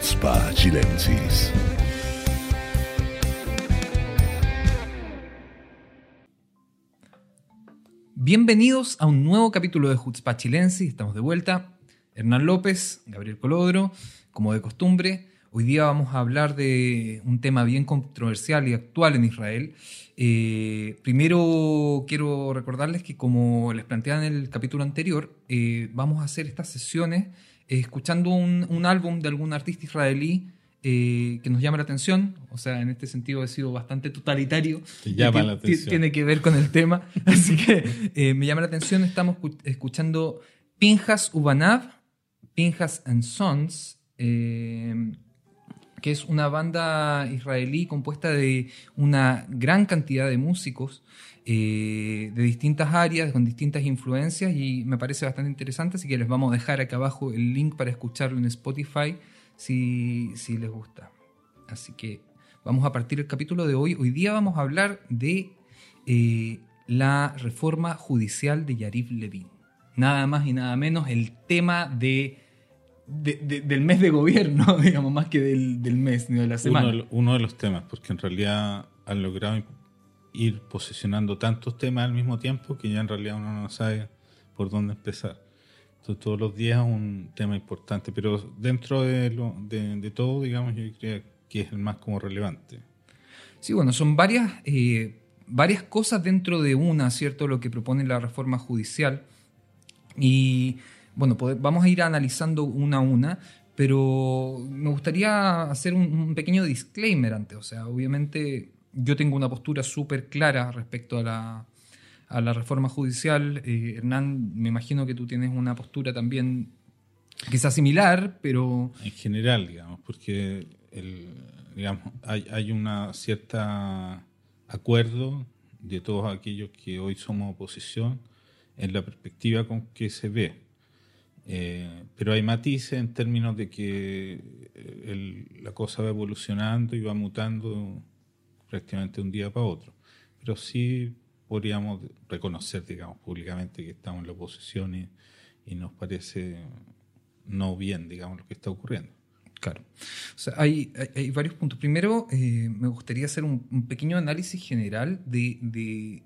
Chutzpah Chilensis. Bienvenidos a un nuevo capítulo de Chutzpah Chilensis. Estamos de vuelta. Hernán López, Gabriel Colodro, como de costumbre. Hoy día vamos a hablar de un tema bien controversial y actual en Israel. Eh, primero quiero recordarles que como les planteaba en el capítulo anterior, eh, vamos a hacer estas sesiones escuchando un, un álbum de algún artista israelí eh, que nos llama la atención. O sea, en este sentido he sido bastante totalitario. Te llama la atención. Tiene que ver con el tema. Así que eh, me llama la atención. Estamos escu- escuchando Pinjas Ubanav, Pinjas and Sons, eh, que es una banda israelí compuesta de una gran cantidad de músicos eh, de distintas áreas, con distintas influencias, y me parece bastante interesante, así que les vamos a dejar acá abajo el link para escucharlo en Spotify si, si les gusta. Así que vamos a partir el capítulo de hoy. Hoy día vamos a hablar de eh, la reforma judicial de Yarif Levin. Nada más y nada menos el tema de, de- de- del mes de gobierno, digamos, más que del, del mes ni de la Uno semana. de, lo- uno de los temas, porque en realidad han logrado ir posicionando tantos temas al mismo tiempo que ya en realidad uno no sabe por dónde empezar. Entonces todos los días es un tema importante, pero dentro de, lo, de, de todo, digamos, yo creo que es el más como relevante. Sí, bueno, son varias, eh, varias cosas dentro de una, ¿cierto? Lo que propone la reforma judicial. Y bueno, vamos a ir analizando una a una, pero me gustaría hacer un, un pequeño disclaimer antes. O sea, obviamente yo tengo una postura súper clara respecto a la, a la reforma judicial. Eh, Hernán, me imagino que tú tienes una postura también quizás similar, pero... En general, digamos, porque el, digamos, hay, hay una cierta acuerdo de todos aquellos que hoy somos oposición en la perspectiva con que se ve. Eh, pero hay matices en términos de que el- la cosa va evolucionando y va mutando prácticamente un día para otro. Pero sí podríamos reconocer, digamos, públicamente que estamos en la oposición y, y nos parece no bien, digamos, lo que está ocurriendo. Claro. O sea, hay, hay- varios puntos. Primero, eh, me gustaría hacer un, un pequeño análisis general de, de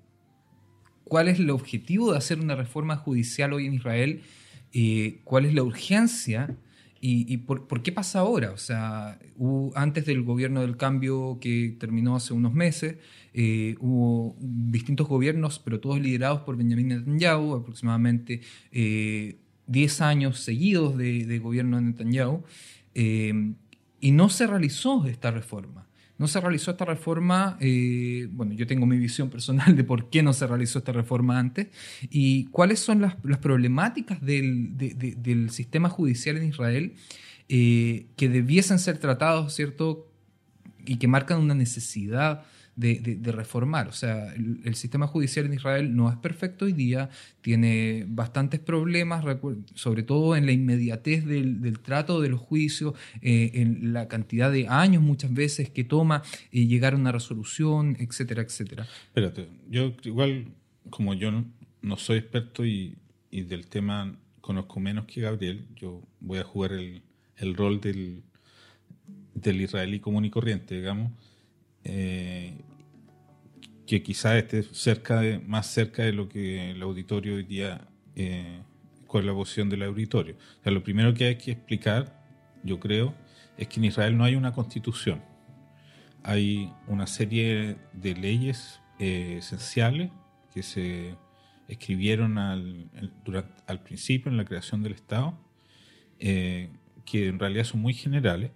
cuál es el objetivo de hacer una reforma judicial hoy en Israel, eh, cuál es la urgencia y, por, por qué pasa ahora. O sea, antes del gobierno del cambio que terminó hace unos meses, eh, hubo distintos gobiernos, pero todos liderados por Benjamin Netanyahu, aproximadamente eh, 10 años seguidos de, de gobierno de Netanyahu, eh, y no se realizó esta reforma. No se realizó esta reforma, eh, bueno, yo tengo mi visión personal de por qué no se realizó esta reforma antes y cuáles son las, problemáticas del, de- de- del sistema judicial en Israel eh, que debiesen ser tratados, ¿cierto? Y que marcan una necesidad de, reformar. O sea, el, sistema judicial en Israel no es perfecto hoy día, tiene bastantes problemas, sobre todo en la inmediatez del, trato de los juicios, eh, en la cantidad de años muchas veces que toma eh, llegar a una resolución, etcétera, etcétera. Espérate, yo igual, como yo no, soy experto y, del tema conozco menos que Gabriel, yo voy a jugar el, el rol del, del israelí común y corriente, digamos, eh, que quizás esté cerca de, más cerca de lo que el auditorio hoy día, eh, es la posición del auditorio. O sea, lo primero que hay que explicar, yo creo, es que en Israel no hay una constitución hay una serie de leyes eh, esenciales que se escribieron al, durante- al principio en la creación del Estado, eh, que en realidad son muy generales,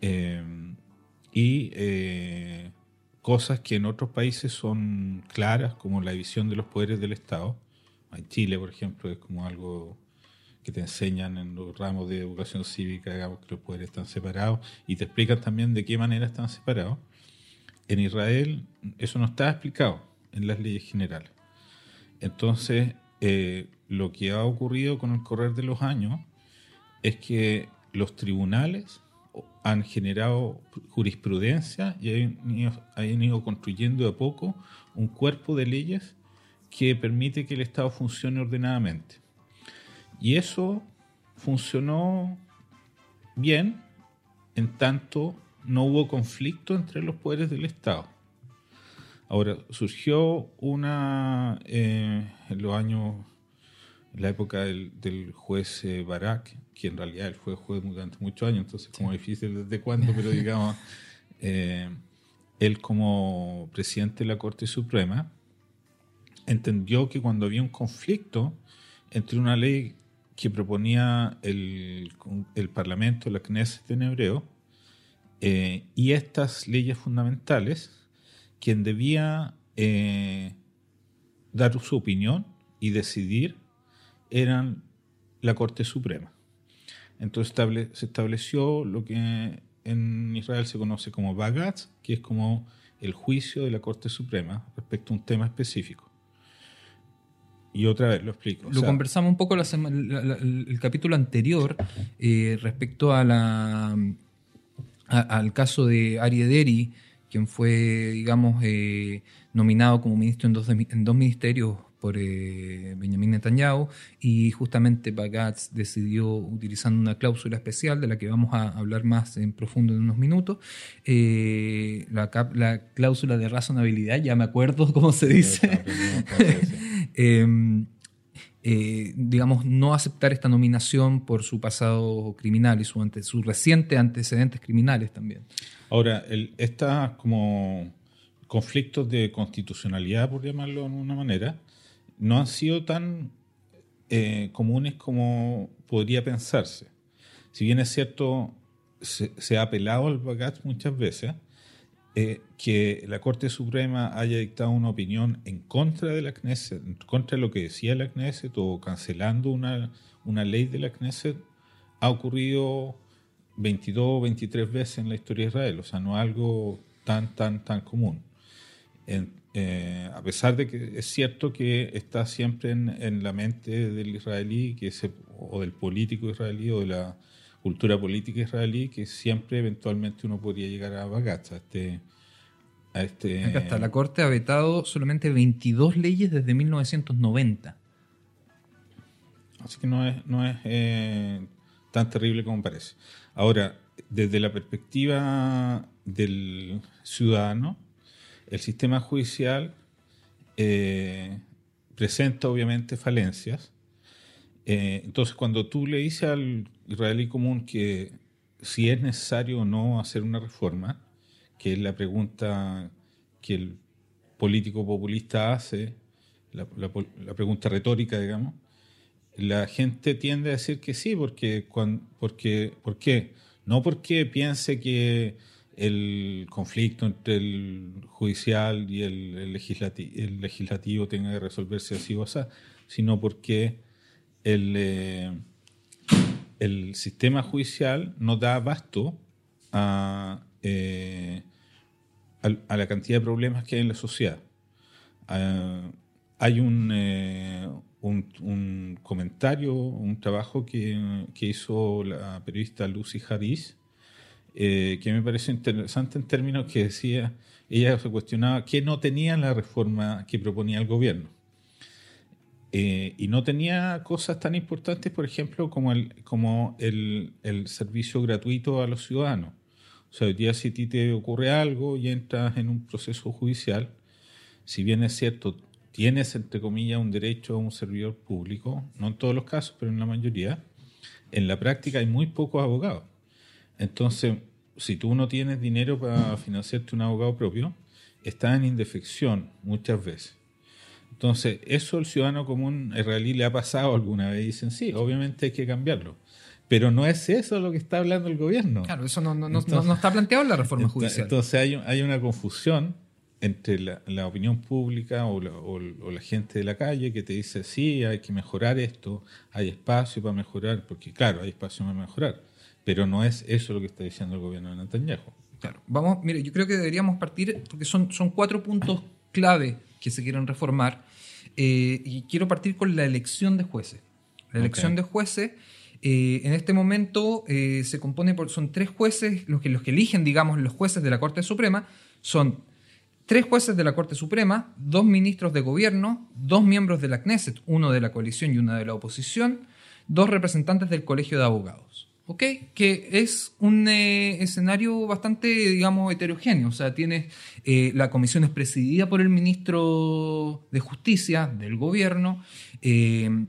eh, y eh, cosas que en otros países son claras, como la división de los poderes del Estado. En Chile, por ejemplo, es como algo que te enseñan en los ramos de educación cívica, digamos que los poderes están separados y te explican también de qué manera están separados. En Israel eso no está explicado en las leyes generales. Entonces, eh, lo que ha ocurrido con el correr de los años es que los tribunales han generado jurisprudencia y han ido, han ido construyendo de a poco un cuerpo de leyes que permite que el Estado funcione ordenadamente. Y eso funcionó bien en tanto no hubo conflicto entre los poderes del Estado. Ahora, surgió una, eh, en los años, en la época del, juez eh, Barak, que en realidad él fue juez durante muchos años, entonces como difícil desde cuándo, pero digamos, eh, él como presidente de la Corte Suprema entendió que cuando había un conflicto entre una ley que proponía el, el Parlamento, la Knesset en hebreo, y estas leyes fundamentales, quien debía eh, dar su opinión y decidir eran la Corte Suprema. Entonces se estableció lo que en Israel se conoce como Bagatz, que es como el juicio de la Corte Suprema respecto a un tema específico. Y otra vez lo explico. Lo conversamos un poco el capítulo anterior eh, respecto a la, al caso de Ari Ederi, quien fue, digamos, eh, nominado como ministro en dos, en dos ministerios por eh, Benjamin Netanyahu y justamente Bagatz decidió, utilizando una cláusula especial de la que vamos a hablar más en profundo en unos minutos, eh, la, la, cláusula de razonabilidad, ya me acuerdo cómo se dice, em, digamos, no aceptar esta nominación por su pasado criminal y su, ante, su reciente antecedentes criminales también. Ahora, el, estas como conflictos de constitucionalidad, por llamarlo de una manera, no han sido tan eh, comunes como podría pensarse. Si bien es cierto, se, ha apelado al Bagat muchas veces, eh, que la Corte Suprema haya dictado una opinión en contra de la Knesset, en contra lo que decía la Knesset o cancelando una, una ley de la Knesset, ha ocurrido 22 o 23 veces en la historia de Israel, o sea, no algo tan, tan, tan común. Eh, a pesar de que es cierto que está siempre en, la mente del israelí que o del político israelí o de la cultura política israelí que siempre eventualmente uno podría llegar a Bagatz, a este... A este Acá está, la Corte ha vetado solamente 22 leyes desde 1990. Así que no es, no es eh, tan terrible como parece. Ahora, desde la perspectiva del ciudadano, el sistema judicial eh, presenta obviamente falencias. Eh, entonces, cuando tú le dices al israelí común que si es necesario o no hacer una reforma, que es la pregunta que el político populista hace, la, pregunta retórica, digamos, la gente tiende a decir que sí, porque, porque, ¿por qué? No porque piense que el conflicto entre el judicial y el, legislativo, tenga que resolverse así o así, sino porque el, eh, el sistema judicial no da abasto a, eh, a, la cantidad de problemas que hay en la sociedad. Ah, hay un, eh, un, comentario, un trabajo que, hizo la periodista Lucy Harris, eh, que me parece interesante en términos que decía, ella se cuestionaba qué no tenía la reforma que proponía el gobierno. Eh, y no tenía cosas tan importantes, por ejemplo, como el, como el, el servicio gratuito a los ciudadanos. O sea, hoy día si a ti te ocurre algo y entras en un proceso judicial, si bien es cierto, tienes, entre comillas, un derecho a un servidor público, no en todos los casos, pero en la mayoría, en la práctica hay muy pocos abogados. Entonces, si tú no tienes dinero para financiarte un abogado propio, estás en indefección muchas veces. Entonces, eso al ciudadano común israelí le ha pasado alguna vez dicen, sí, obviamente hay que cambiarlo. Pero no es eso lo que está hablando el gobierno. Claro, eso no, no, está planteado en la reforma judicial. Entonces hay, hay una confusión entre la, opinión pública o la, gente de la calle que te dice, sí, hay que mejorar esto, hay espacio para mejorar, porque claro, hay espacio para mejorar, pero no es eso lo que está diciendo el gobierno de Netanyahu. Claro, vamos, mire, yo creo que deberíamos partir, porque son, son cuatro puntos clave que se quieren reformar, eh, y quiero partir con la elección de jueces. La elección de jueces, eh, en este momento eh, se compone por, son tres jueces, los que, los que eligen, digamos, los jueces de la Corte Suprema, son tres jueces de la Corte Suprema, dos ministros de gobierno, dos miembros de la Knesset, uno de la coalición y uno de la oposición, dos representantes del Colegio de Abogados. ¿Ok? Que es un eh, escenario bastante, digamos, heterogéneo. O sea, tienes, eh, la comisión es presidida por el ministro de Justicia del gobierno. eh,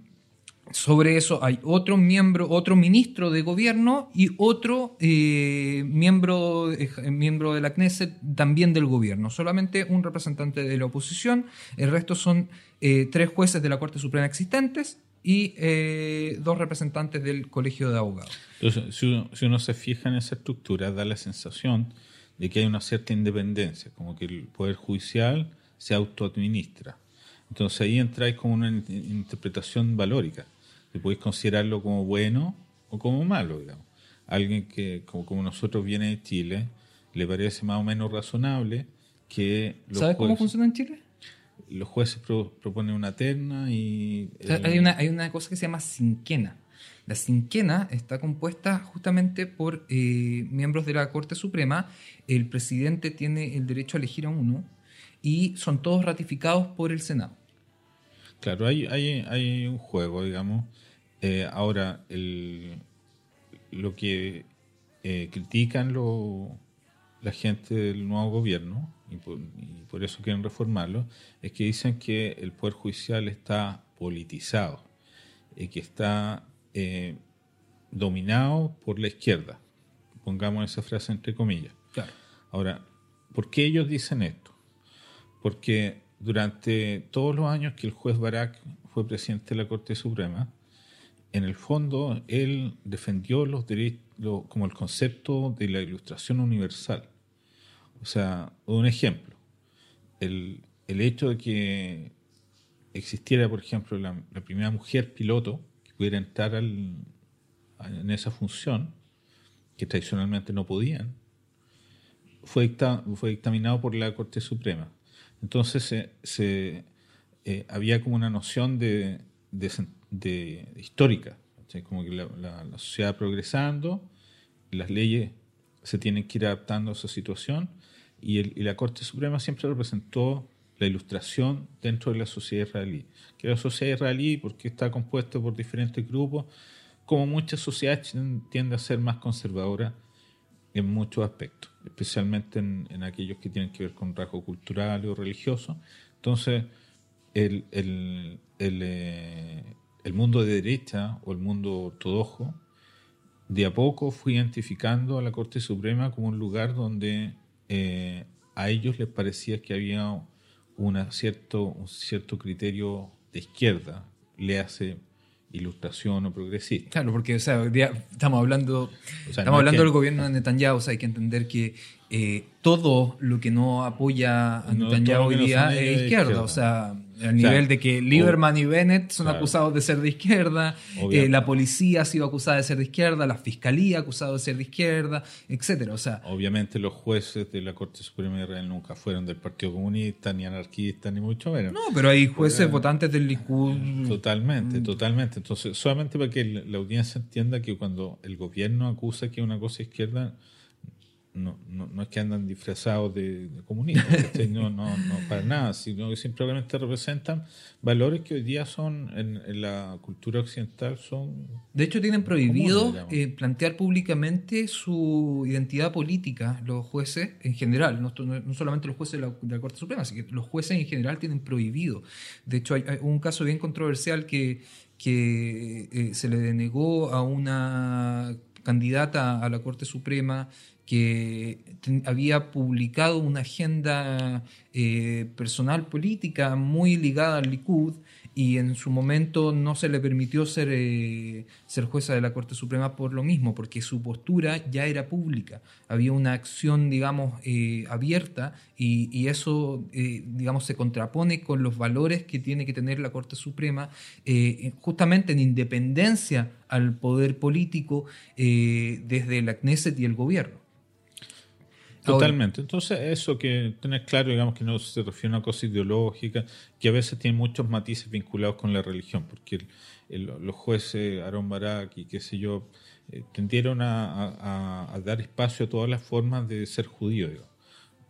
sobre eso hay otro miembro, otro ministro de gobierno y otro miembro, miembro de la Knesset también del gobierno. Solamente un representante de la oposición. El resto son tres jueces de la Corte Suprema existentes y eh, dos representantes del Colegio de Abogados. Entonces, si uno, si uno se fija en esa estructura, da la sensación de que hay una cierta independencia, como que el Poder Judicial se autoadministra. Entonces ahí entráis como una in- interpretación valórica, que podéis considerarlo como bueno o como malo, digamos. Alguien que, como, como nosotros viene de Chile, le parece más o menos razonable que los ¿Sabes cómo jueces, funciona en Chile? Los jueces pro- proponen una terna y... O sea, el- hay, una, hay una cosa que se llama cinquena. La cinquena está compuesta justamente por eh, miembros de la Corte Suprema. El presidente tiene el derecho a elegir a uno y son todos ratificados por el Senado. Claro, hay, hay, hay un juego, digamos. Eh, ahora, el, lo que eh, critican lo- la gente del nuevo gobierno, y por, y por eso quieren reformarlo, es que dicen que el Poder Judicial está politizado, y que está eh, dominado por la izquierda. Pongamos esa frase entre comillas. Claro. Ahora, ¿por qué ellos dicen esto? Porque durante todos los años que el juez Barak fue presidente de la Corte Suprema, en el fondo él defendió los derechos, como el concepto de la ilustración universal. O sea, un ejemplo, el, el hecho de que existiera, por ejemplo, la, primera mujer piloto que pudiera entrar al- en esa función, que tradicionalmente no podían, fue, dicta- fue dictaminado por la Corte Suprema. Entonces se, se, eh, había como una noción de, de histórica, como que la- la sociedad progresando, las leyes se tienen que ir adaptando a esa situación y, el- la Corte Suprema siempre representó la ilustración dentro de la sociedad israelí. Que la sociedad israelí, porque está compuesta por diferentes grupos, como muchas sociedades tiende a ser más conservadora en muchos aspectos, especialmente en, en aquellos que tienen que ver con rasgos culturales o religiosos. Entonces, el, el, el, eh, el mundo de derecha o el mundo ortodoxo, de a poco fue identificando a la Corte Suprema como un lugar donde eh, a ellos les parecía que había una cierto, un cierto criterio de izquierda, le hace ilustración o progresista. Claro, porque o sea, estamos hablando, O sea, estamos no hablando que- del gobierno de Netanyahu, o sea, hay que entender que eh, todo lo que no apoya a No, Netanyahu hoy no día es izquierda, izquierda. o sea, al nivel de que Lieberman y Bennett son Claro. acusados de ser de izquierda, eh, la policía ha sido acusada de ser de izquierda, la fiscalía acusada de ser de izquierda, etcétera, o sea, Obviamente los jueces de la Corte Suprema de Israel nunca fueron del Partido Comunista, ni anarquistas, ni mucho menos. no, pero hay jueces votantes del Likud, Mm. Totalmente, totalmente. Entonces, solamente para que la la audiencia entienda que cuando el gobierno acusa que una cosa es izquierda, no, no, no es que andan disfrazados de, de comunistas, no, no, no, para nada, sino que simplemente representan valores que hoy día son, en, en la cultura occidental, son... De hecho, tienen prohibido Comunes, eh, plantear públicamente su identidad política, los jueces en general, no, no- no solamente los jueces de la, de la Corte Suprema, sino que los jueces en general tienen prohibido. De hecho, hay, hay un caso bien controversial que, que eh, se le denegó a una candidata a la Corte Suprema que había publicado una agenda eh, personal política muy ligada al Likud y en su momento no se le permitió ser, eh, ser jueza de la Corte Suprema por lo mismo, porque su postura ya era pública. Había una acción, digamos, eh, abierta y, y eso, digamos, se contrapone con los valores que tiene que tener la Corte Suprema, justamente en independencia al poder político desde la Knesset y el gobierno. Totalmente. Entonces, eso que tener claro, digamos, que no se refiere a una cosa ideológica, que a veces tiene muchos matices vinculados con la religión, porque el- el- los jueces, Aaron Barak y qué sé yo, eh, tendieron a, a- a dar espacio a todas las formas de ser judío. digamos.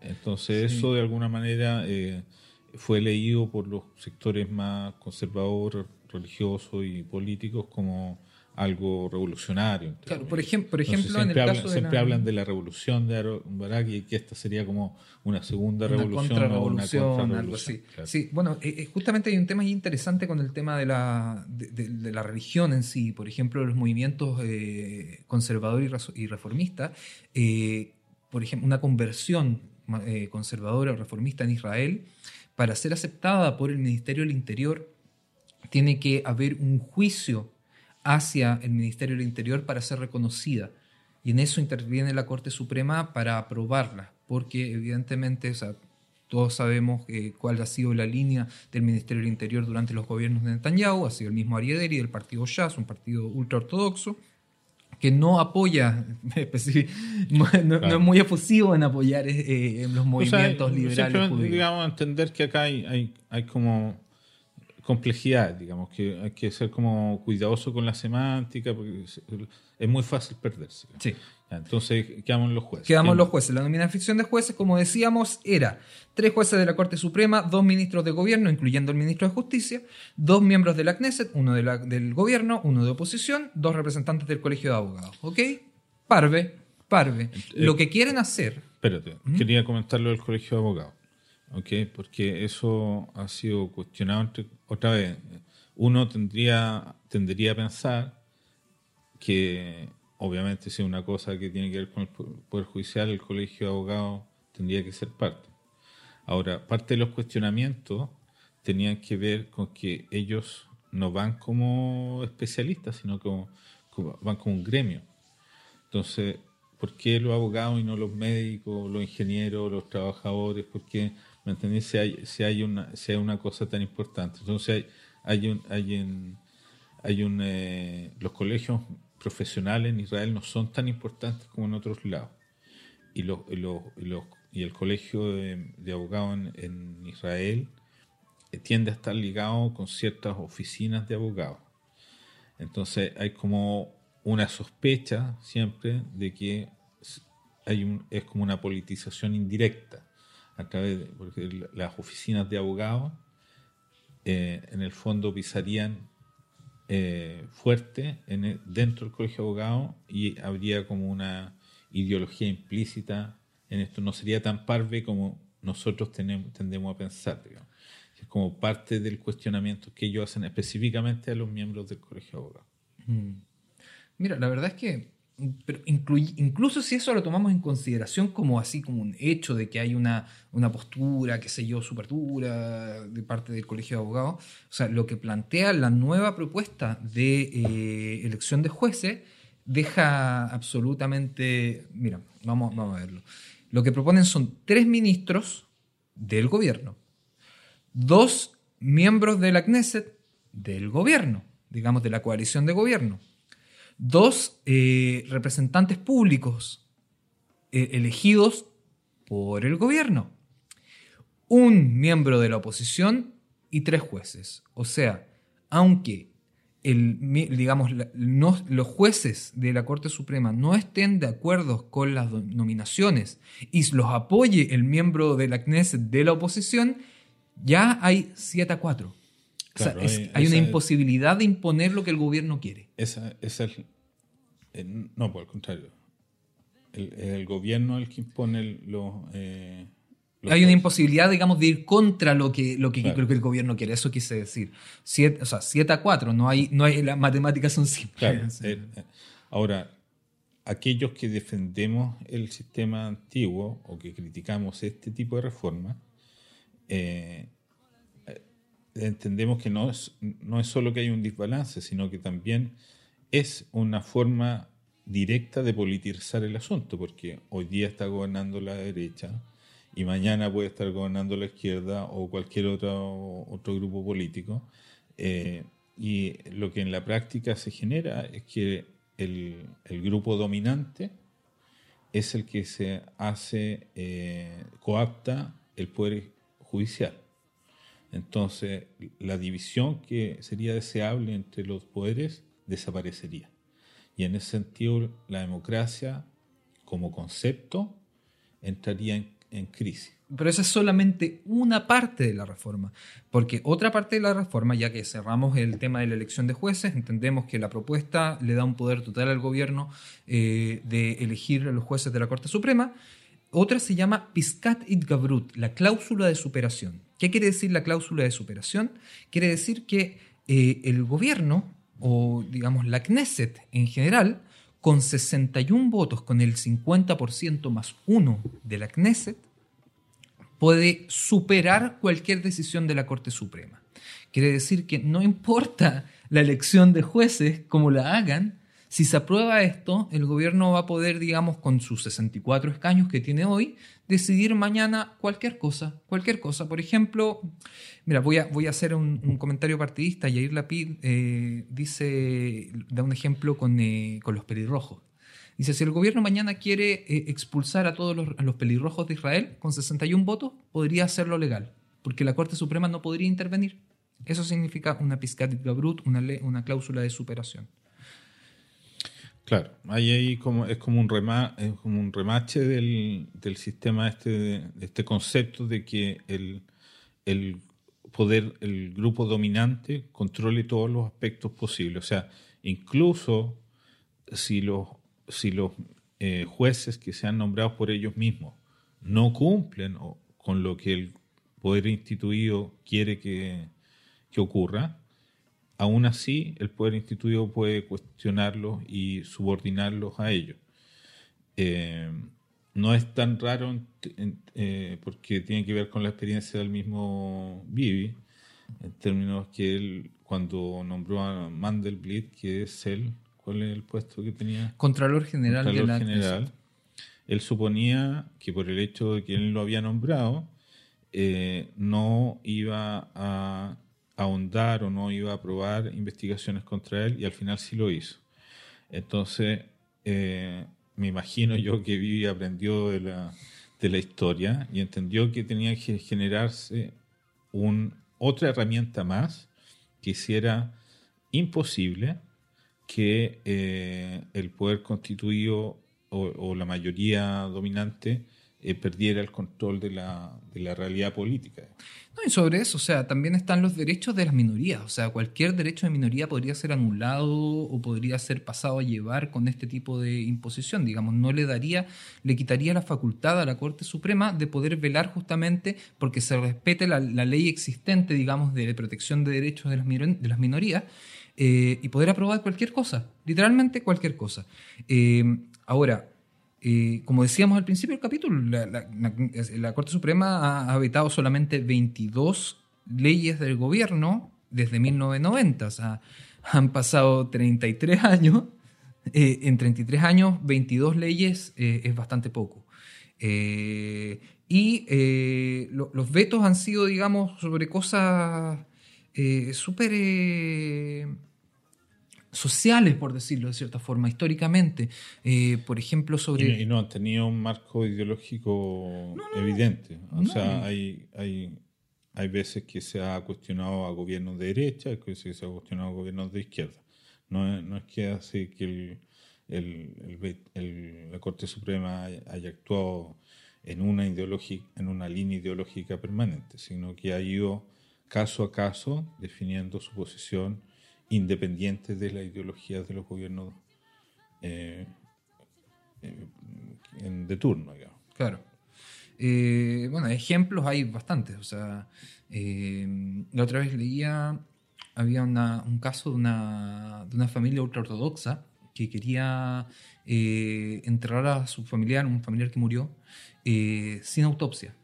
Entonces, eso de alguna manera eh, fue leído por los sectores más conservadores, religiosos y políticos como algo revolucionario. Claro, por, ejemplo, por ejemplo, en el caso hablan, siempre hablan de la revolución de Aaron Barak y que esta sería como una segunda una revolución o una contra algo así. Sí, bueno, eh, eh, justamente hay un tema interesante con el tema de la, de, la religión en sí, por ejemplo, los movimientos eh, conservador y, reformista, por ejemplo, una conversión conservadora o reformista en Israel, para ser aceptada por el Ministerio del Interior, tiene que haber un juicio hacia el Ministerio del Interior para ser reconocida. Y en eso interviene la Corte Suprema para aprobarla, porque evidentemente todos sabemos eh, cuál ha sido la línea del Ministerio del Interior durante los gobiernos de Netanyahu, ha sido el mismo Ariaderi del partido Shas, un partido ultraortodoxo, que no apoya, no, es muy efusivo en apoyar eh, en los movimientos liberales. Judíos. Digamos, entender que acá hay, hay, hay como complejidad, digamos, que hay que ser como cuidadoso con la semántica, porque es muy fácil perderse. Sí. entonces, quedamos los jueces. Quedamos los jueces. La nominación de jueces, como decíamos, era tres jueces de la Corte Suprema, dos ministros de gobierno, incluyendo el ministro de Justicia, dos miembros de la Knesset, uno de la, del gobierno, uno de oposición, dos representantes del Colegio de Abogados. ¿Ok? Parve, parve. Eh, Lo que quieren hacer... Espérate, quería comentar lo del Colegio de Abogados. ¿Ok? Porque eso ha sido cuestionado otra vez. Uno tendría, tendría a pensar que, obviamente, si es una cosa que tiene que ver con el Poder Judicial, el Colegio de Abogados tendría que ser parte. Ahora, parte de los cuestionamientos tenían que ver con que ellos no van como especialistas, sino como, van como un gremio. Entonces, ¿por qué los abogados y no los médicos, los ingenieros, los trabajadores? ¿Por qué ¿Me entendés? Si hay, si hay, una, si hay una cosa tan importante. Entonces hay, hay un, hay un, hay un eh, los colegios profesionales en Israel no son tan importantes como en otros lados. Y, los, y, el colegio de, abogados en, Israel eh, tiende a estar ligado con ciertas oficinas de abogados. Entonces hay como una sospecha siempre de que hay un, es como una politización indirecta a través de porque las oficinas de abogados, eh, en el fondo pisarían eh, fuerte en dentro del colegio de abogados y habría como una ideología implícita en esto. No sería tan parve como nosotros tenemos, tendemos a pensar. Es como parte del cuestionamiento que ellos hacen específicamente a los miembros del colegio de abogados. Mm. Mira, la verdad es que pero incluso si eso lo tomamos en consideración como así, como un hecho de que hay una, una postura, qué sé yo, súper dura de parte del Colegio de Abogados, o sea, lo que plantea la nueva propuesta de eh, elección de jueces deja absolutamente, mira, vamos, vamos a verlo. Lo que proponen son tres ministros del gobierno, dos miembros de la Knesset del gobierno, digamos de la coalición de gobierno, dos eh, representantes públicos eh, elegidos por el gobierno, un miembro de la oposición y tres jueces. O sea, aunque el, digamos, los jueces de la Corte Suprema no estén de acuerdo con las nominaciones y los apoye el miembro de la Knesset de la oposición, ya hay 7 a 4 hay, una imposibilidad de imponer lo que el gobierno quiere. Esa, es eh, no, por el contrario. El, el, gobierno es el que impone los... Eh, hay una imposibilidad, digamos, de ir contra lo que, lo que, el gobierno quiere. Eso quise decir. Siete, o sea, 7 a 4. No hay, no hay, las matemáticas son simples. Eh, ahora, aquellos que defendemos el sistema antiguo o que criticamos este tipo de reforma, entendemos que no es, no es solo que hay un desbalance, sino que también es una forma directa de politizar el asunto, porque hoy día está gobernando la derecha y mañana puede estar gobernando la izquierda o cualquier otro, otro grupo político. Eh, y lo que en la práctica se genera es que el, grupo dominante es el que se hace, eh, coapta el poder judicial. Entonces, la división que sería deseable entre los poderes desaparecería. Y en ese sentido, la democracia como concepto entraría en, crisis. pero esa es solamente una parte de la reforma, porque otra parte de la reforma, ya que cerramos el tema de la elección de jueces, entendemos que la propuesta le da un poder total al gobierno eh, de elegir a los jueces de la Corte Suprema. Otra se llama Piscat it Gabrut, la cláusula de superación. ¿Qué quiere decir la cláusula de superación? Quiere decir que eh, el gobierno, o digamos la Knesset en general, con 61 votos, con el 50% más uno de la Knesset, puede superar cualquier decisión de la Corte Suprema. Quiere decir que no importa la elección de jueces, como la hagan, si se aprueba esto, el gobierno va a poder, digamos, con sus 64 escaños que tiene hoy, decidir mañana cualquier cosa, cualquier cosa. Por ejemplo, mira, voy a, voy a hacer un, comentario partidista. Yair Lapid eh, dice, da un ejemplo con, eh, con los pelirrojos. Dice, si el gobierno mañana quiere eh, expulsar a todos los, pelirrojos de Israel con 61 votos, podría hacerlo legal, porque la Corte Suprema no podría intervenir. Eso significa una piscatit gabrut, una, una cláusula de superación. Claro, ahí, como, es, como un rema, es como un remache del, sistema este, de este concepto de que el, el poder, el grupo dominante controle todos los aspectos posibles. O sea, incluso si los si los eh, jueces que sean nombrados por ellos mismos no cumplen con lo que el poder instituido quiere que, ocurra, aún así el poder instituido puede cuestionarlos y subordinarlos a ellos. Eh, no es tan raro eh, porque tiene que ver con la experiencia del mismo Bibi, en términos que él, cuando nombró a Mandelblit, que es él, ¿Cuál es el puesto que tenía? Contralor General de la General. Él suponía que por el hecho de que él lo había nombrado, eh, no iba a ahondar o no iba a aprobar investigaciones contra él y al final sí lo hizo. Entonces, eh, me imagino yo que Vivi aprendió de la, de la historia y entendió que tenía que generarse un, otra herramienta más que hiciera imposible que eh, el poder constituido o, la mayoría dominante eh, perdiera el control de la, de la realidad política. No, y sobre eso, o sea, también están los derechos de las minorías. O sea, cualquier derecho de minoría podría ser anulado o podría ser pasado a llevar con este tipo de imposición. Digamos, no le daría, le quitaría la facultad a la Corte Suprema de poder velar justamente porque se respete la, ley existente, digamos, de protección de derechos de las, de las minorías eh, y poder aprobar cualquier cosa, literalmente cualquier cosa. Eh, ahora, eh, como decíamos al principio del capítulo, la, Corte Suprema ha, vetado solamente 22 leyes del gobierno desde 1990. O sea, han pasado 33 años. en 33 años, 22 leyes es bastante poco. y los vetos han sido, digamos, sobre cosas súper sociales, por decirlo de cierta forma, históricamente. Eh, por ejemplo, sobre... Y, no han tenido un marco ideológico evidente. O sea, hay, hay, hay veces que se ha cuestionado a gobiernos de derecha, hay veces que se ha cuestionado a gobiernos de izquierda. No es, no es que hace que el, la Corte Suprema haya, actuado en una, en una línea ideológica permanente, sino que ha ido caso a caso definiendo su posición independientes de la ideología de los gobiernos eh, eh, de turno, digamos. Claro. Eh, bueno, ejemplos hay bastantes. O sea, la otra vez leía, había un caso de una, de una familia ultraortodoxa que quería enterrar a su familiar, un familiar que murió, sin autopsia.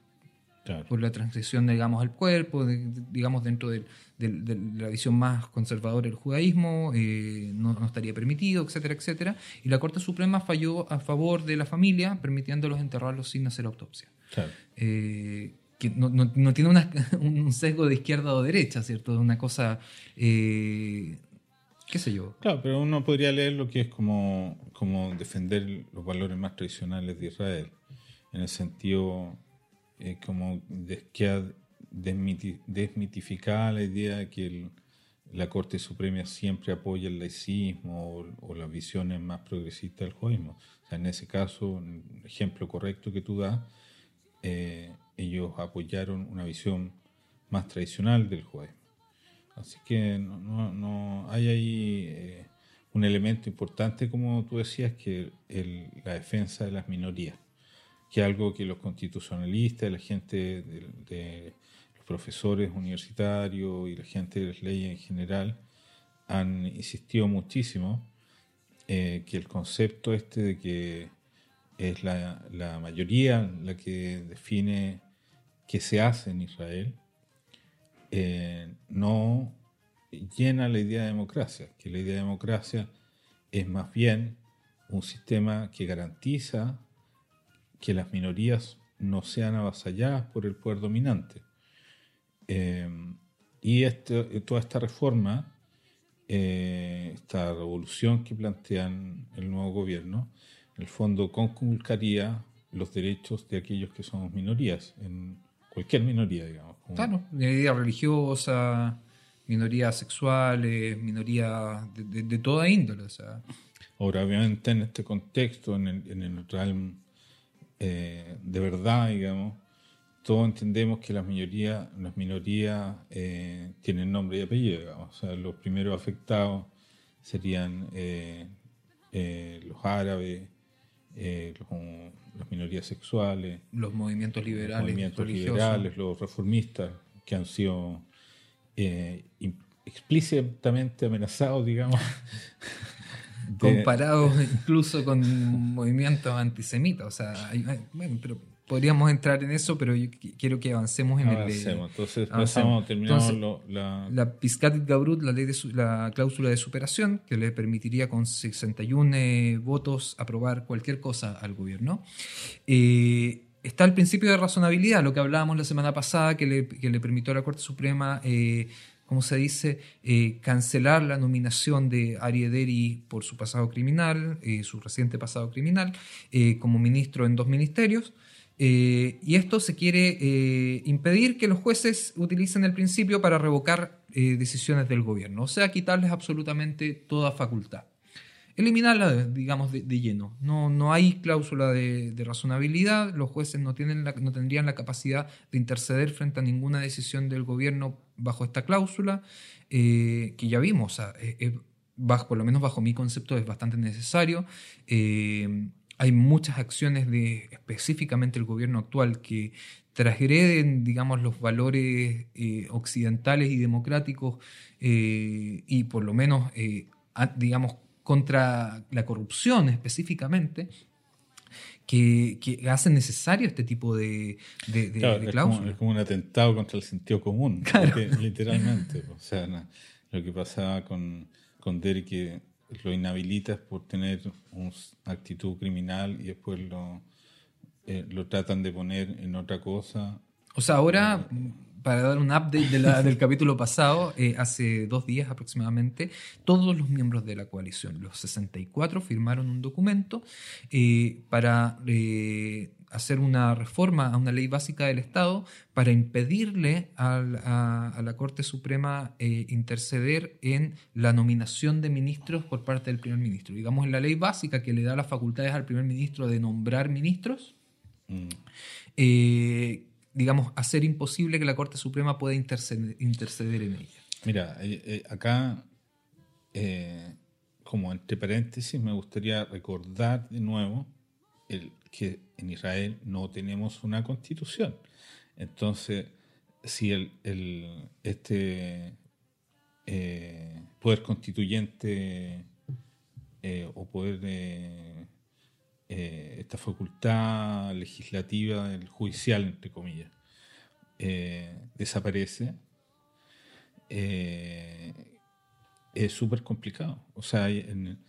Por la transición, digamos, al cuerpo, digamos, dentro del, de, la visión más conservadora del judaísmo, eh, no, estaría permitido, etcétera, etcétera. Y la Corte Suprema falló a favor de la familia, permitiéndolos enterrarlos sin hacer autopsia. Eh, que no, no, tiene un sesgo de izquierda o derecha, ¿cierto? Una cosa, eh, qué sé yo. Claro, pero uno podría leer lo que es como, como defender los valores más tradicionales de Israel, en el sentido como de, que desmitificar la idea de que la Corte Suprema siempre apoya el laicismo o, las visiones más progresistas del judaísmo. O sea, en ese caso, un ejemplo correcto que tú das, eh, ellos apoyaron una visión más tradicional del judaísmo. Así que no, no, hay ahí eh, un elemento importante, como tú decías, que el, la defensa de las minorías, que algo que los constitucionalistas, la gente de, los profesores universitarios y la gente de las leyes en general han insistido muchísimo, eh, que el concepto este de que es la, la mayoría la que define qué se hace en Israel, eh, no llena la idea de democracia, que la idea de democracia es más bien un sistema que garantiza que las minorías no sean avasalladas por el poder dominante. Eh, y este, toda esta reforma, eh, esta revolución que plantean el nuevo gobierno, en el fondo conculcaría los derechos de aquellos que somos minorías en, cualquier minoría, digamos. Claro, minoría religiosa, minorías sexuales, minoría de, toda índole. O sea. Ahora, obviamente, en este contexto, en el, en el realm eh, de verdad, digamos, todos entendemos que las minorías, las minorías eh, tienen nombre y apellido, digamos. O sea, los primeros afectados serían eh, los árabes, los las minorías sexuales, los movimientos liberales, los movimientos liberales, los reformistas que han sido eh, explícitamente amenazados, digamos. Comparados incluso con movimientos antisemitas. O sea, bueno, pero podríamos entrar en eso, pero yo quiero que avancemos en el de, Entonces, pasamos, terminamos la... la Piscatit Gabrut, la, ley de la cláusula de superación, que le permitiría con 61 eh, votos aprobar cualquier cosa al gobierno. Eh, está el principio de razonabilidad, lo que hablábamos la semana pasada, que le, que le permitió a la Corte Suprema... Eh, como se dice, cancelar la nominación de Ari Ederi por su pasado criminal, su reciente pasado criminal, como ministro en dos ministerios. Eh, y esto se quiere eh, impedir que los jueces utilicen el principio para revocar eh, decisiones del gobierno, o sea, quitarles absolutamente toda facultad. Eliminarla, digamos, de, lleno. No, no hay cláusula de, razonabilidad, los jueces no, tienen no tendrían la capacidad de interceder frente a ninguna decisión del gobierno bajo esta cláusula, que ya vimos, bajo, por lo menos bajo mi concepto es bastante necesario hay muchas acciones de específicamente el gobierno actual que transgreden, digamos, los valores eh, occidentales y democráticos eh, y por lo menos, eh, digamos, contra la corrupción específicamente, que, hacen necesario este tipo de, de, es, como, un atentado contra el sentido común, literalmente. o sea, lo que pasaba con, con Derek lo inhabilitas por tener una actitud criminal y después lo, eh, lo tratan de poner en otra cosa. O sea, ahora, para dar un update del capítulo pasado, eh, hace dos días aproximadamente, todos los miembros de la coalición, los 64, firmaron un documento eh, para hacer una reforma a una ley básica del Estado para impedirle a, la Corte Suprema eh, interceder en la nominación de ministros por parte del primer ministro. Digamos, en la ley básica que le da las facultades al primer ministro de nombrar ministros, mm. eh, digamos, hacer imposible que la Corte Suprema pueda interceder, en ella. Mira, eh, acá, como entre paréntesis, me gustaría recordar de nuevo el, que en Israel no tenemos una constitución. Entonces, si el, este eh, poder constituyente eh, o poder, eh, esta facultad legislativa, el judicial, entre comillas, desaparece, es súper complicado. O sea, en,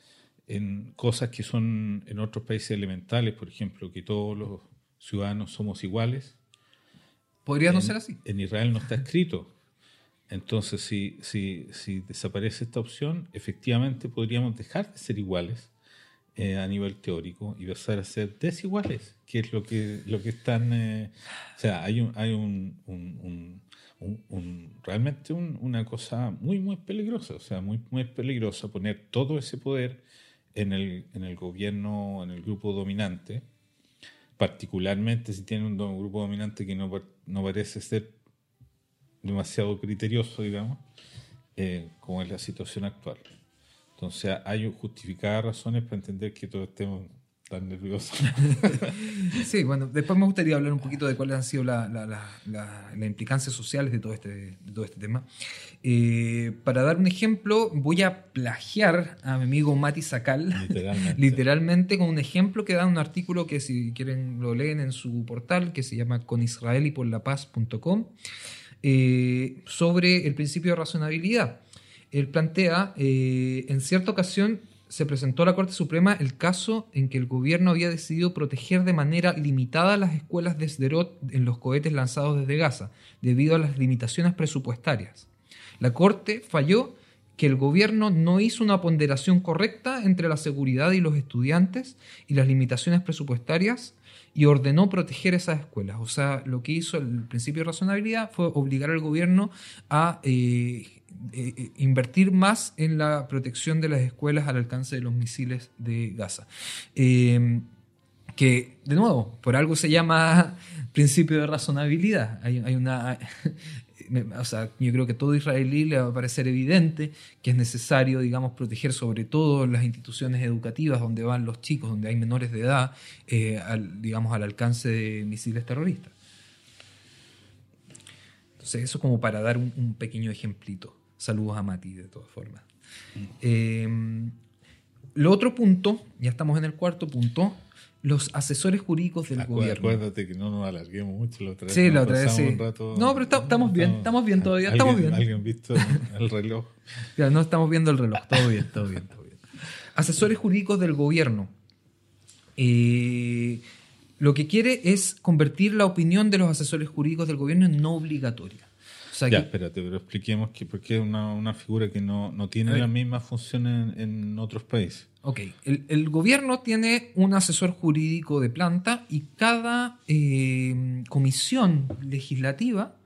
en cosas que son en otros países elementales, por ejemplo, que todos los ciudadanos somos iguales. Podría no ser así. En Israel no está escrito. Entonces, si, si, si desaparece esta opción, efectivamente podríamos dejar de ser iguales eh, a nivel teórico y pasar a ser desiguales, que es lo que, lo que están... Eh, o sea, hay, un, hay un, un, un, realmente una cosa muy, muy peligrosa, o sea, muy, muy peligrosa poner todo ese poder en el, en el gobierno, en el grupo dominante, particularmente si tiene un grupo dominante que no, no parece ser demasiado criterioso, digamos, eh, como es la situación actual. Entonces hay justificadas razones para entender que todos estemos tan nerviosos. sí, bueno, después me gustaría hablar un poquito de cuáles han sido las implicancias sociales de todo este, de todo este tema. Eh, para dar un ejemplo, voy a plagiar a mi amigo Mati Sacal, literalmente. literalmente. con un ejemplo que da un artículo que si quieren lo leen en su portal, que se llama conisraeliporlapaz.com, eh, sobre el principio de razonabilidad él plantea, eh, en cierta ocasión se presentó a la Corte Suprema el caso en que el gobierno había decidido proteger de manera limitada las escuelas de Sderot en los cohetes lanzados desde Gaza, debido a las limitaciones presupuestarias. La Corte falló que el gobierno no hizo una ponderación correcta entre la seguridad y los estudiantes y las limitaciones presupuestarias y ordenó proteger esas escuelas. O sea, lo que hizo el principio de razonabilidad fue obligar al gobierno a eh, eh, eh, invertir más en la protección de las escuelas al alcance de los misiles de Gaza. Eh, que, de nuevo, por algo se llama principio de razonabilidad. Hay, una. O sea, yo creo que todo israelí le va a parecer evidente que es necesario, digamos, proteger sobre todo las instituciones educativas donde van los chicos, donde hay menores de edad, digamos, al alcance de misiles terroristas. Entonces, eso como para dar un pequeño ejemplito. Saludos a Mati, de todas formas. Eh, lo otro punto, ya estamos en el cuarto punto, los asesores jurídicos del gobierno. Acuérdate que no nos alarguemos mucho la otra vez. Sí, la otra vez sí. no, pero estamos bien, estamos bien todavía. Estamos bien. ¿Alguien visto el reloj? ya, no estamos viendo el reloj. Todo bien, todo bien, todo bien. Asesores jurídicos del gobierno. Eh, lo que quiere es convertir la opinión de los asesores jurídicos del gobierno en no obligatoria ya, espérate, pero expliquemos que por qué es una, figura que no, tiene la misma función en, otros países. Ok, el, gobierno tiene un asesor jurídico de planta y cada eh, comisión legislativa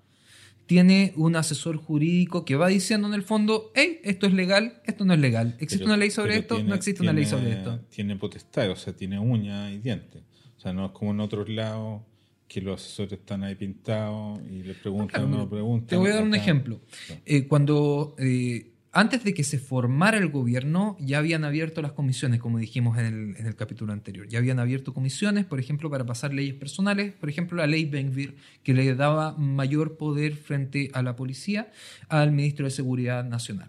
tiene un asesor jurídico que va diciendo en el fondo, hey, esto es legal, esto no es legal. ¿Existe una ley sobre esto? no existe una ley sobre esto. Tiene potestad, o sea, tiene uña y dientes. O sea, no es como en otros lados que los asesores están ahí pintados y les preguntan o no preguntan. Te voy a dar un ejemplo. Eh, cuando eh, antes de que se formara el gobierno, ya habían abierto las comisiones, como dijimos en el, capítulo anterior. Ya habían abierto comisiones, por ejemplo, para pasar leyes personales, por ejemplo, la ley Benvir, que le daba mayor poder frente a la policía al ministro de Seguridad Nacional.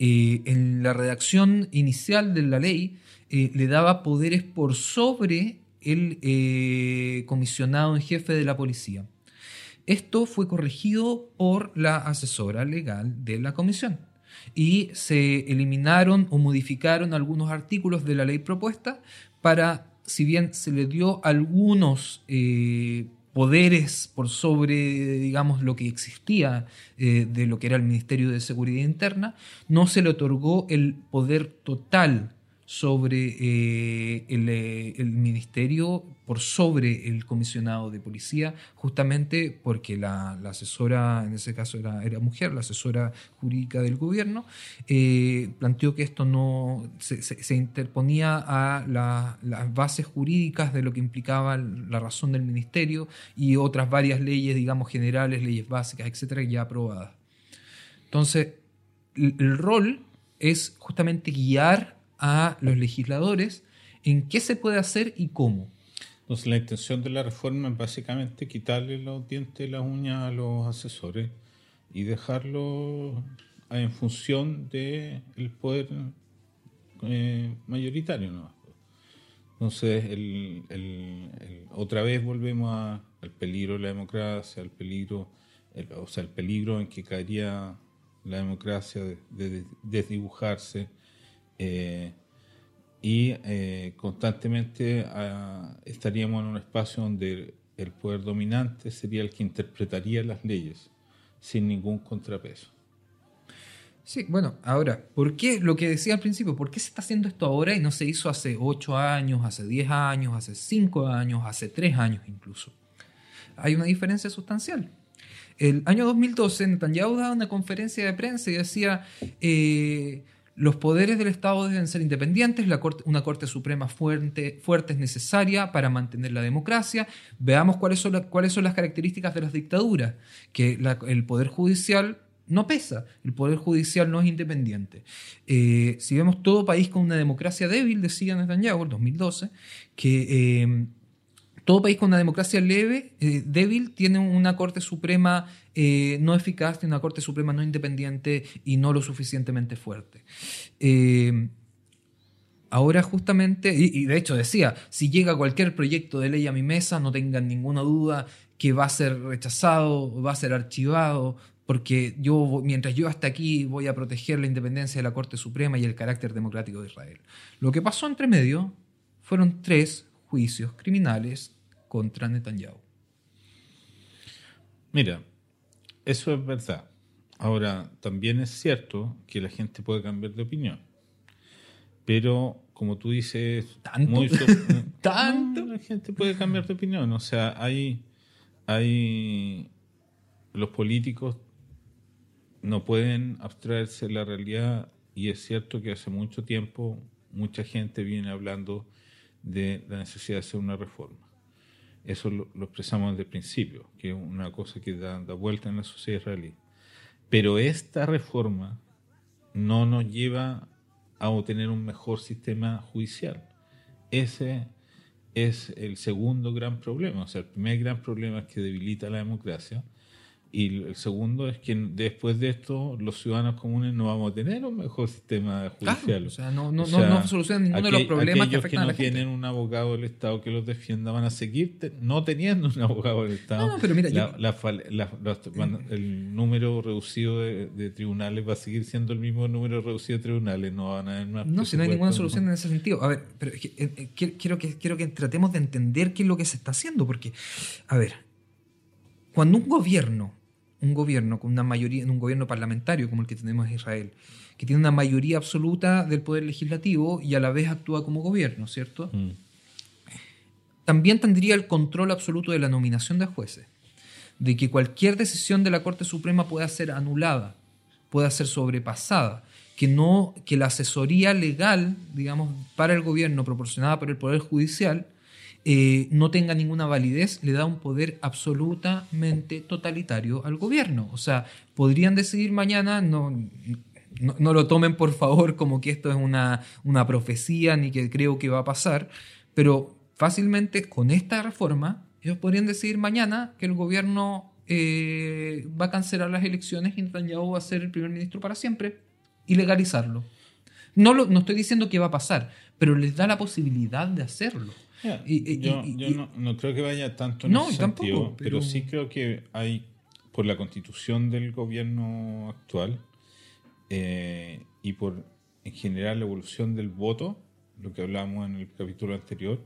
Eh, en la redacción inicial de la ley, le daba poderes por sobre el eh, comisionado en jefe de la policía. Esto fue corregido por la asesora legal de la comisión y se eliminaron o modificaron algunos artículos de la ley propuesta para, si bien se le dio algunos eh, poderes por sobre, digamos, lo que existía eh, de lo que era el Ministerio de Seguridad Interna, no se le otorgó el poder total sobre eh, eh, el, ministerio por sobre el comisionado de policía, justamente porque la, asesora, en ese caso era, mujer, la asesora jurídica del gobierno, eh, planteó que esto no se, interponía a las bases jurídicas de lo que implicaba la razón del ministerio y otras varias leyes, digamos, generales, leyes básicas, etcétera, ya aprobadas. Entonces, el rol es justamente guiar a los legisladores en qué se puede hacer y cómo. Entonces la intención de la reforma es básicamente quitarle los dientes y las uñas a los asesores y dejarlo en función del poder eh, mayoritario. ¿no? Entonces, otra vez volvemos al peligro de la democracia, al peligro, o sea, el peligro en que caería la democracia de desdibujarse eh, y eh, constantemente ah, estaríamos en un espacio donde el poder dominante sería el que interpretaría las leyes sin ningún contrapeso. Sí, bueno, ahora, ¿por qué lo que decía al principio? ¿Por qué se está haciendo esto ahora y no se hizo hace 8 años, hace 10 años, hace 5 años, hace 3 años incluso? Hay una diferencia sustancial. El año 2012 Netanyahu daba una conferencia de prensa y decía, eh, Los poderes del Estado deben ser independientes, una Corte Suprema fuerte, es necesaria para mantener la democracia. Veamos cuáles son, cuáles son las características de las dictaduras, que el Poder Judicial no pesa, el Poder Judicial no es independiente. Eh, si vemos todo país con una democracia débil, decía Netanyahu en 2012, que... Eh, todo país con una democracia leve, eh, débil, tiene una Corte Suprema eh, no eficaz, tiene una Corte Suprema no independiente y no lo suficientemente fuerte. Eh, ahora justamente, y, de hecho decía, si llega cualquier proyecto de ley a mi mesa, no tengan ninguna duda que va a ser rechazado, va a ser archivado, porque yo, mientras yo hasta aquí voy a proteger la independencia de la Corte Suprema y el carácter democrático de Israel. Lo que pasó entre medio fueron tres juicios criminales contra Netanyahu. Mira, eso es verdad. Ahora, también es cierto que la gente puede cambiar de opinión. Pero, como tú dices, ¿Tanto? ¿Tanto? la gente puede cambiar de opinión. O sea, hay, hay. Los políticos no pueden abstraerse de la realidad, y es cierto que hace mucho tiempo mucha gente viene hablando de la necesidad de hacer una reforma. Eso lo, expresamos desde el principio, que es una cosa que da, vuelta en la sociedad israelí. Pero esta reforma no nos lleva a obtener un mejor sistema judicial. Ese es el segundo gran problema. O sea, el primer gran problema es que debilita la democracia y el segundo es que después de esto los ciudadanos comunes no vamos a tener un mejor sistema judicial. o sea, no, no, no, solucionan ninguno de los problemas que afectan que no a la tienen un abogado del Estado que los defienda van a seguir no teniendo un abogado del Estado. No, pero mira, el número reducido de, tribunales va a seguir siendo el mismo número reducido de tribunales, no van a haber más. No, si no hay ninguna solución en ese sentido. A ver, pero eh, eh, quiero, que, quiero que tratemos de entender qué es lo que se está haciendo, porque, a ver, cuando un gobierno un gobierno con una mayoría, un gobierno parlamentario como el que tenemos en Israel, que tiene una mayoría absoluta del poder legislativo y a la vez actúa como gobierno, ¿cierto? Mm. También tendría el control absoluto de la nominación de jueces, de que cualquier decisión de la Corte Suprema pueda ser anulada, pueda ser sobrepasada, que no que la asesoría legal, digamos, para el gobierno proporcionada por el poder judicial eh, no tenga ninguna validez, le da un poder absolutamente totalitario al gobierno. O sea, podrían decidir mañana, no, no, lo tomen por favor como que esto es una, una profecía ni que creo que va a pasar, pero fácilmente con esta reforma ellos podrían decidir mañana que el gobierno eh, va a cancelar las elecciones y Netanyahu va a ser el primer ministro para siempre y legalizarlo. No, lo, no estoy diciendo que va a pasar, pero les da la posibilidad de hacerlo yo, no, creo que vaya tanto en ese sentido, pero... sí creo que hay, por la constitución del gobierno actual eh, y por en general la evolución del voto, lo que hablamos en el capítulo anterior,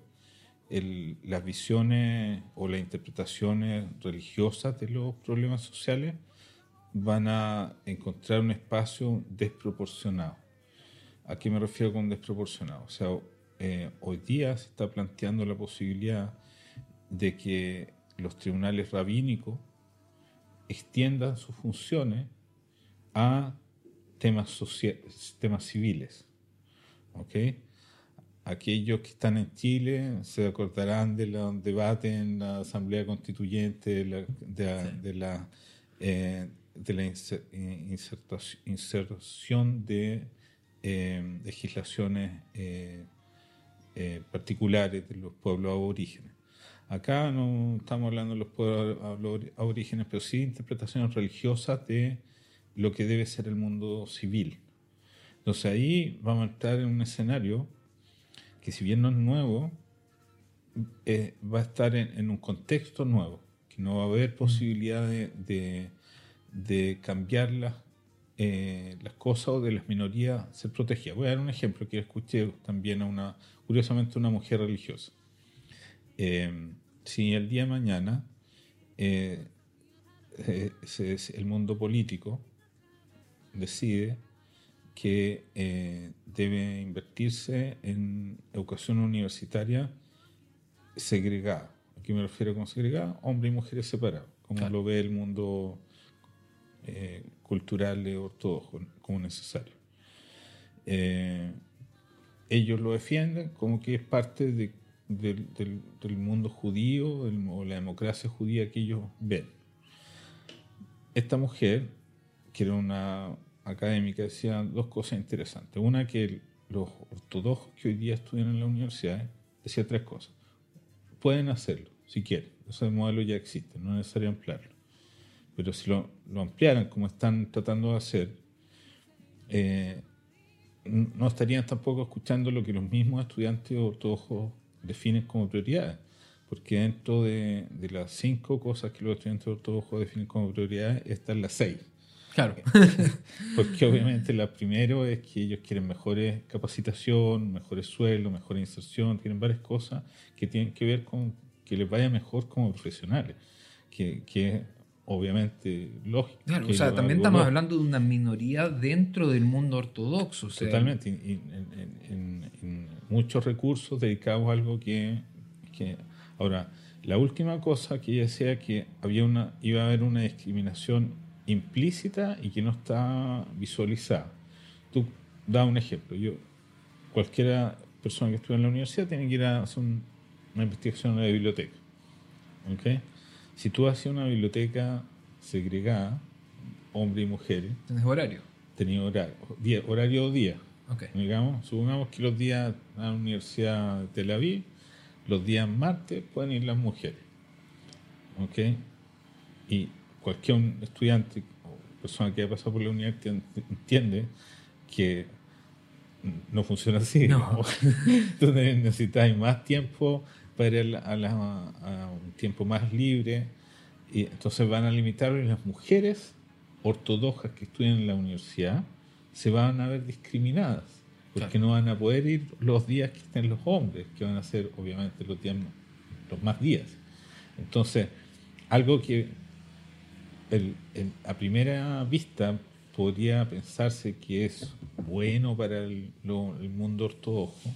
las visiones o las interpretaciones religiosas de los problemas sociales van a encontrar un espacio desproporcionado. ¿A qué me refiero con desproporcionado? O sea, eh, hoy día se está planteando la posibilidad de que los tribunales rabínicos extiendan sus funciones a temas, temas civiles. Aquellos que están en Chile se acordarán del debate en la Asamblea Constituyente de la, eh, de la, inserción de eh, legislaciones eh, particulares de los pueblos aborígenes. Acá no estamos hablando de los pueblos aborígenes, pero sí interpretaciones religiosas de lo que debe ser el mundo civil. Entonces ahí vamos a estar en un escenario que si bien no es nuevo, eh, va a estar en, un contexto nuevo, que no va a haber posibilidad de, de, de cambiar las eh, las cosas o de las minorías ser protegidas. Voy a dar un ejemplo que escuché también a una, curiosamente, una mujer religiosa. Eh, si el día de mañana eh, el mundo político decide que debe invertirse en educación universitaria segregada. Aquí me refiero con segregada, hombres y mujeres separados, como lo ve el mundo culturales ortodoxos como necesario. eh, ellos lo defienden como que es parte de- del, del- del mundo judío el- o la democracia judía que ellos ven. Esta mujer, que era una académica, decía dos cosas interesantes. Una, que los ortodoxos que hoy día estudian en la universidad, decía tres cosas. Pueden hacerlo, si quieren. Ese modelo ya existe, no es necesario ampliarlo. Pero si lo, lo ampliaran como están tratando de hacer, eh, no estarían tampoco escuchando lo que los mismos estudiantes ortodoxos definen como prioridades. Porque dentro de, de las cinco cosas que los estudiantes ortodoxos definen como prioridades, están las seis. Claro. Porque obviamente la primero es que ellos quieren mejores capacitación, mejores sueldos, mejor inserción, tienen varias cosas que tienen que ver con que les vaya mejor como profesionales, que, obviamente lógico. Claro, o sea, también estamos lógico. hablando de una minoría dentro del mundo ortodoxo. o sea, Totalmente, en, en- en- en muchos recursos dedicados a algo que, que- Ahora, la última cosa que ella decía que había una, iba a haber una discriminación implícita y que no está visualizada. Tú da un ejemplo. Yo, cualquiera persona que estudia en la universidad tiene que ir a hacer un- una investigación en la biblioteca. ¿ok? Si tú haces una biblioteca segregada, hombres y mujeres, Tienes horario. tenía horario, día, horario día. Ok. Digamos, supongamos que los días a la Universidad de Tel Aviv, los días martes pueden ir las mujeres. ¿Ok? Y cualquier estudiante o persona que haya pasado por la universidad enti- entiende que no funciona así. No. ¿no? Tú ne- necesitas más tiempo para ir a, la- a un tiempo más libre. Y entonces van a limitarlo y las mujeres ortodoxas que estudian en la universidad se van a ver discriminadas. Porque Claro. no van a poder ir los días que estén los hombres, que van a ser obviamente los, días, los más días. Entonces, algo que el- el- a primera vista podría pensarse que es bueno para el, lo- el mundo ortodoxo,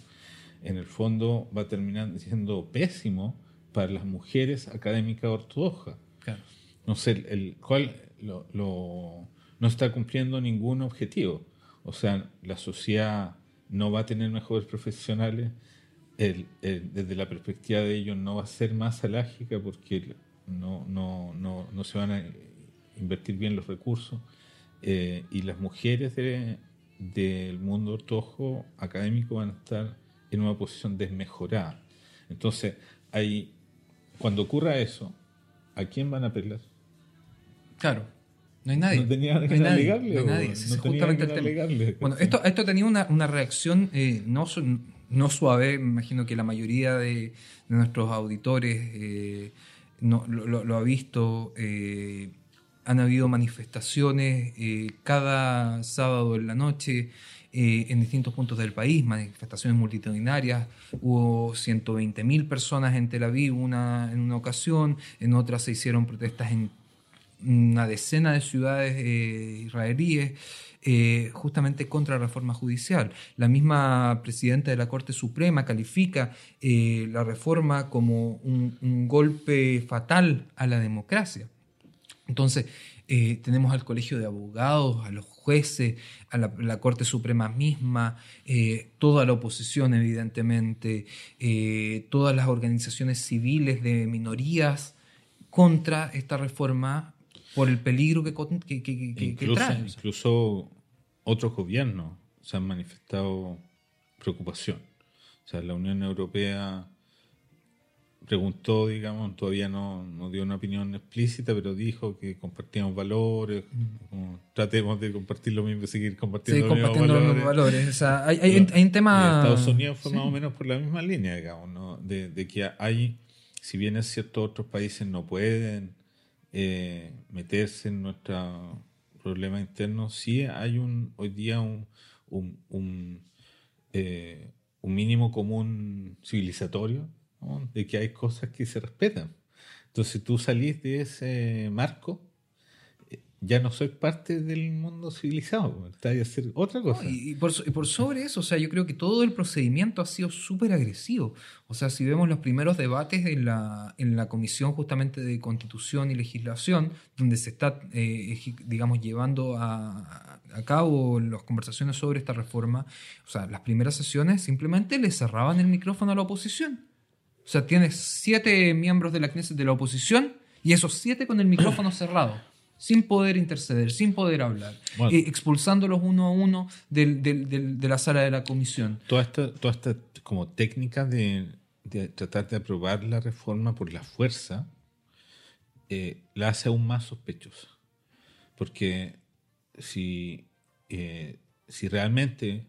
en el fondo va a terminar siendo pésimo para las mujeres académicas ortodoxas. Claro. No sé, el, el cual lo, lo- no está cumpliendo ningún objetivo. O sea, la sociedad no va a tener mejores profesionales. El- el- desde la perspectiva de ellos no va a ser más alágica porque no, no, no, no se van a invertir bien los recursos. Eh, y las mujeres de- del mundo ortodoxo académico van a estar en una posición desmejorada. Entonces, hay, cuando ocurra eso, ¿a quién van a apelar? Claro. No hay nadie. No tenía No hay que nadie, alegarle, no hay nadie. no justamente el tema. alegarle. Bueno, esto, esto tenía una, una reacción eh, no, no suave. Me imagino que la mayoría de, de nuestros auditores eh, no, lo, lo- lo ha visto. eh, han habido manifestaciones cada sábado en la noche eh, en distintos puntos del país, manifestaciones multitudinarias. Hubo 120.000 personas en Tel Aviv una, en una ocasión, en otras se hicieron protestas en una decena de ciudades eh, israelíes eh, justamente contra la reforma judicial. La misma presidenta de la Corte Suprema califica eh, la reforma como un, golpe fatal a la democracia. Entonces, tenemos al Colegio de Abogados, a los jueces, a la, la Corte Suprema misma, eh, toda la oposición, evidentemente, eh, todas las organizaciones civiles de minorías contra esta reforma por el peligro que- que incluso, trae. incluso otros gobiernos se han manifestado preocupación. O sea, la Unión Europea preguntó, digamos, todavía no, no dio una opinión explícita, pero dijo que compartíamos valores, como tratemos de compartir lo mismo y seguir Sí, compartiendo los mismos compartiendo los valores. valores. O sea, hay, hay, hay un tema... Estados Unidos fue Sí. más o menos por la misma línea, digamos, ¿no? de, de que hay, si bien es cierto, otros países no pueden eh, meterse en nuestros problemas internos, sí hay un hoy día un, un, un, eh, un mínimo común civilizatorio, ¿no? de que hay cosas que se respetan. Entonces, tú salís de ese marco, eh, ya no soy parte del mundo civilizado, está a hacer otra cosa. y, por, y, por, sobre eso, o sea, yo creo que todo el procedimiento ha sido súper agresivo. O sea, si vemos los primeros debates en la, en la Comisión justamente de Constitución y Legislación, donde se está, eh, digamos, llevando a, a, cabo las conversaciones sobre esta reforma, o sea, las primeras sesiones simplemente le cerraban el micrófono a la oposición. O sea, tienes siete miembros de la Knesset de la oposición y esos siete con el micrófono cerrado sin poder interceder, sin poder hablar, bueno. eh, expulsándolos uno a uno del, del, del, de la sala de la comisión. Toda esta, toda esta como técnica de, de tratar de aprobar la reforma por la fuerza eh, la hace aún más sospechosa. Porque si, eh, si realmente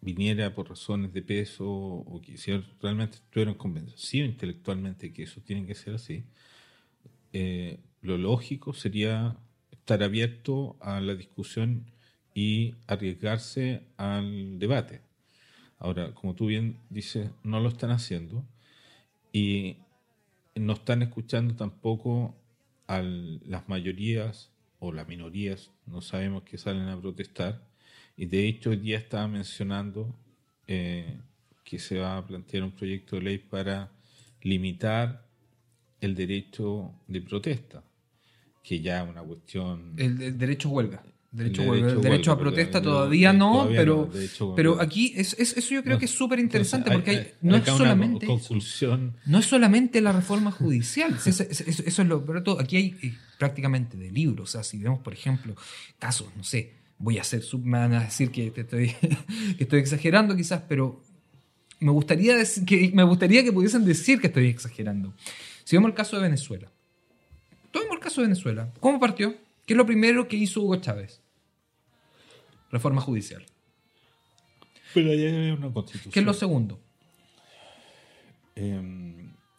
viniera por razones de peso o que si realmente estuvieran convencidos intelectualmente que eso tiene que ser así, eh, lo lógico sería estar abierto a la discusión y arriesgarse al debate. Ahora, como tú bien dices, no lo están haciendo y no están escuchando tampoco a las mayorías o las minorías, no sabemos que salen a protestar. Y de hecho, hoy día estaba mencionando eh, que se va a plantear un proyecto de ley para limitar el derecho de protesta que ya es una cuestión... El, el derecho a huelga. Derecho, el derecho, derecho a protesta todavía no, todavía pero, no, hecho, pero aquí es, es, eso yo creo no, que es súper interesante porque hay, no, es solamente no es solamente la reforma judicial, eso, eso, eso, es lo pero todo, aquí hay eh, prácticamente de libros, o sea, si vemos por ejemplo casos, no sé, voy a hacer, me van a decir que, te estoy, que estoy exagerando quizás, pero me gustaría, que, me gustaría que pudiesen decir que estoy exagerando. Si vemos el caso de Venezuela, Tomemos el caso de Venezuela. ¿Cómo partió? ¿Qué es lo primero que hizo Hugo Chávez? Reforma judicial. Pero allá hay una constitución. ¿Qué es lo segundo? Eh,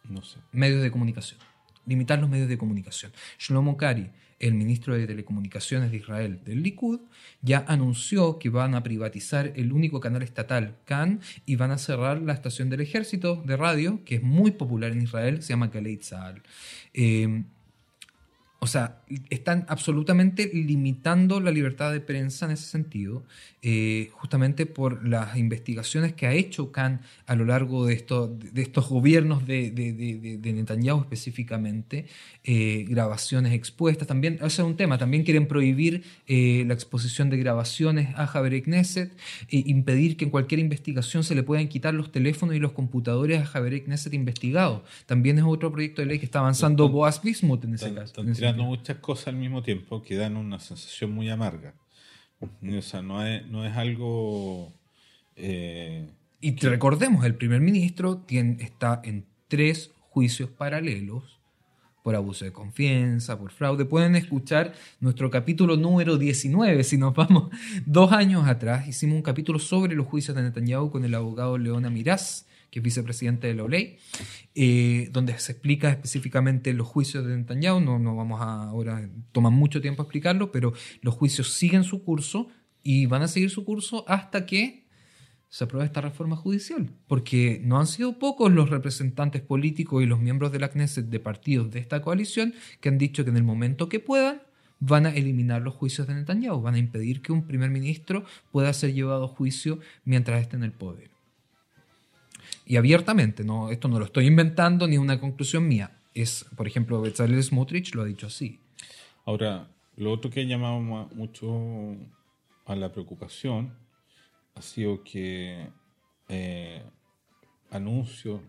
no sé. Medios de comunicación. Limitar los medios de comunicación. Shlomo Kari, el ministro de Telecomunicaciones de Israel del Likud, ya anunció que van a privatizar el único canal estatal, CAN, y van a cerrar la estación del ejército de radio, que es muy popular en Israel, se llama Galei Tzahal. Eh, o sea, están absolutamente limitando la libertad de prensa en ese sentido, eh, justamente por las investigaciones que ha hecho Khan a lo largo de, esto, de estos gobiernos de, de, de Netanyahu específicamente, eh, grabaciones expuestas. También, ese es un tema, también quieren prohibir eh, la exposición de grabaciones a Javier Knesset, impedir que en cualquier investigación se le puedan quitar los teléfonos y los computadores a Javier Knesset investigado. También es otro proyecto de ley que está avanzando Boaz Bismuth en ese caso muchas cosas al mismo tiempo que dan una sensación muy amarga. O sea, no es, no es algo... Eh, y recordemos, el primer ministro tiene, está en tres juicios paralelos por abuso de confianza, por fraude. Pueden escuchar nuestro capítulo número 19, si nos vamos dos años atrás. Hicimos un capítulo sobre los juicios de Netanyahu con el abogado Leona Miraz que es vicepresidente de la OLEI, eh, donde se explica específicamente los juicios de Netanyahu. No, vamos a ahora, toma mucho tiempo explicarlo, pero los juicios siguen su curso y van a seguir su curso hasta que se apruebe esta reforma judicial, porque no han sido pocos los representantes políticos y los miembros de la Knesset de partidos de esta coalición que han dicho que en el momento que puedan van a eliminar los juicios de Netanyahu, van a impedir que un primer ministro pueda ser llevado a juicio mientras esté en el poder y abiertamente, no, esto no lo estoy inventando ni una conclusión mía. Es, por ejemplo, Bezalel Smotrich lo ha dicho así. Ahora, lo otro que ha llamado mucho a la preocupación ha sido que eh, anuncio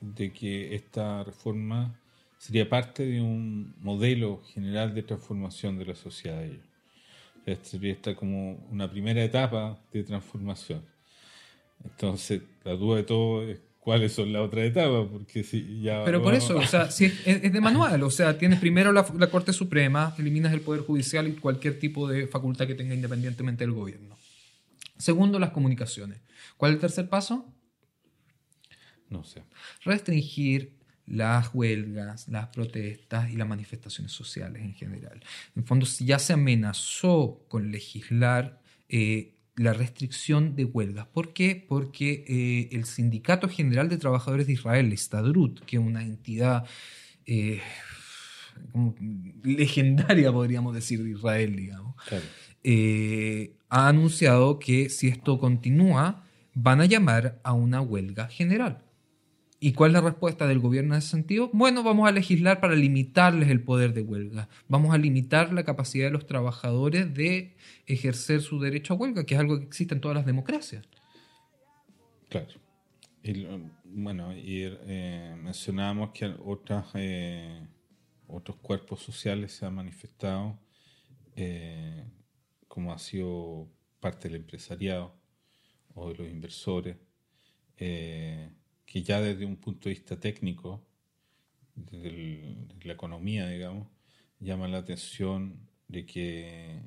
de que esta reforma sería parte de un modelo general de transformación de la sociedad. Sería esta como una primera etapa de transformación. Entonces, la duda de todo es cuáles son las otras etapas, porque si ya... Pero por eso, o sea, si es, es, de manual, o sea, tienes primero la, la, Corte Suprema, eliminas el Poder Judicial y cualquier tipo de facultad que tenga independientemente del gobierno. Segundo, las comunicaciones. ¿Cuál es el tercer paso? No sé. Restringir las huelgas, las protestas y las manifestaciones sociales en general. En fondo, si ya se amenazó con legislar eh, la restricción de huelgas. ¿Por qué? Porque eh, el Sindicato General de Trabajadores de Israel, Stadrut, que es una entidad eh, como legendaria, podríamos decir, de Israel, digamos, Claro. eh, ha anunciado que si esto continúa, van a llamar a una huelga general. ¿Y cuál es la respuesta del gobierno en ese sentido? Bueno, vamos a legislar para limitarles el poder de huelga. Vamos a limitar la capacidad de los trabajadores de ejercer su derecho a huelga, que es algo que existe en todas las democracias. Claro. Bueno, y eh, mencionábamos que otras, eh, otros cuerpos sociales se han manifestado, eh, como ha sido parte del empresariado o de los inversores, eh, que ya desde un punto de vista técnico, desde el- la economía, digamos, llama la atención de que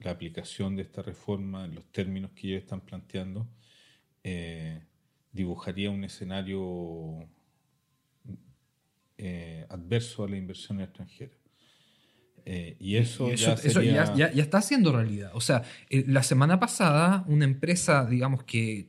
la aplicación de esta reforma, en los términos que ellos están planteando, eh, dibujaría un escenario eh, adverso a la inversión extranjera. Eh, y eso, Y eso, ya eso sería... ya, ya- ya está siendo realidad. O sea, eh, la semana pasada una empresa, digamos que,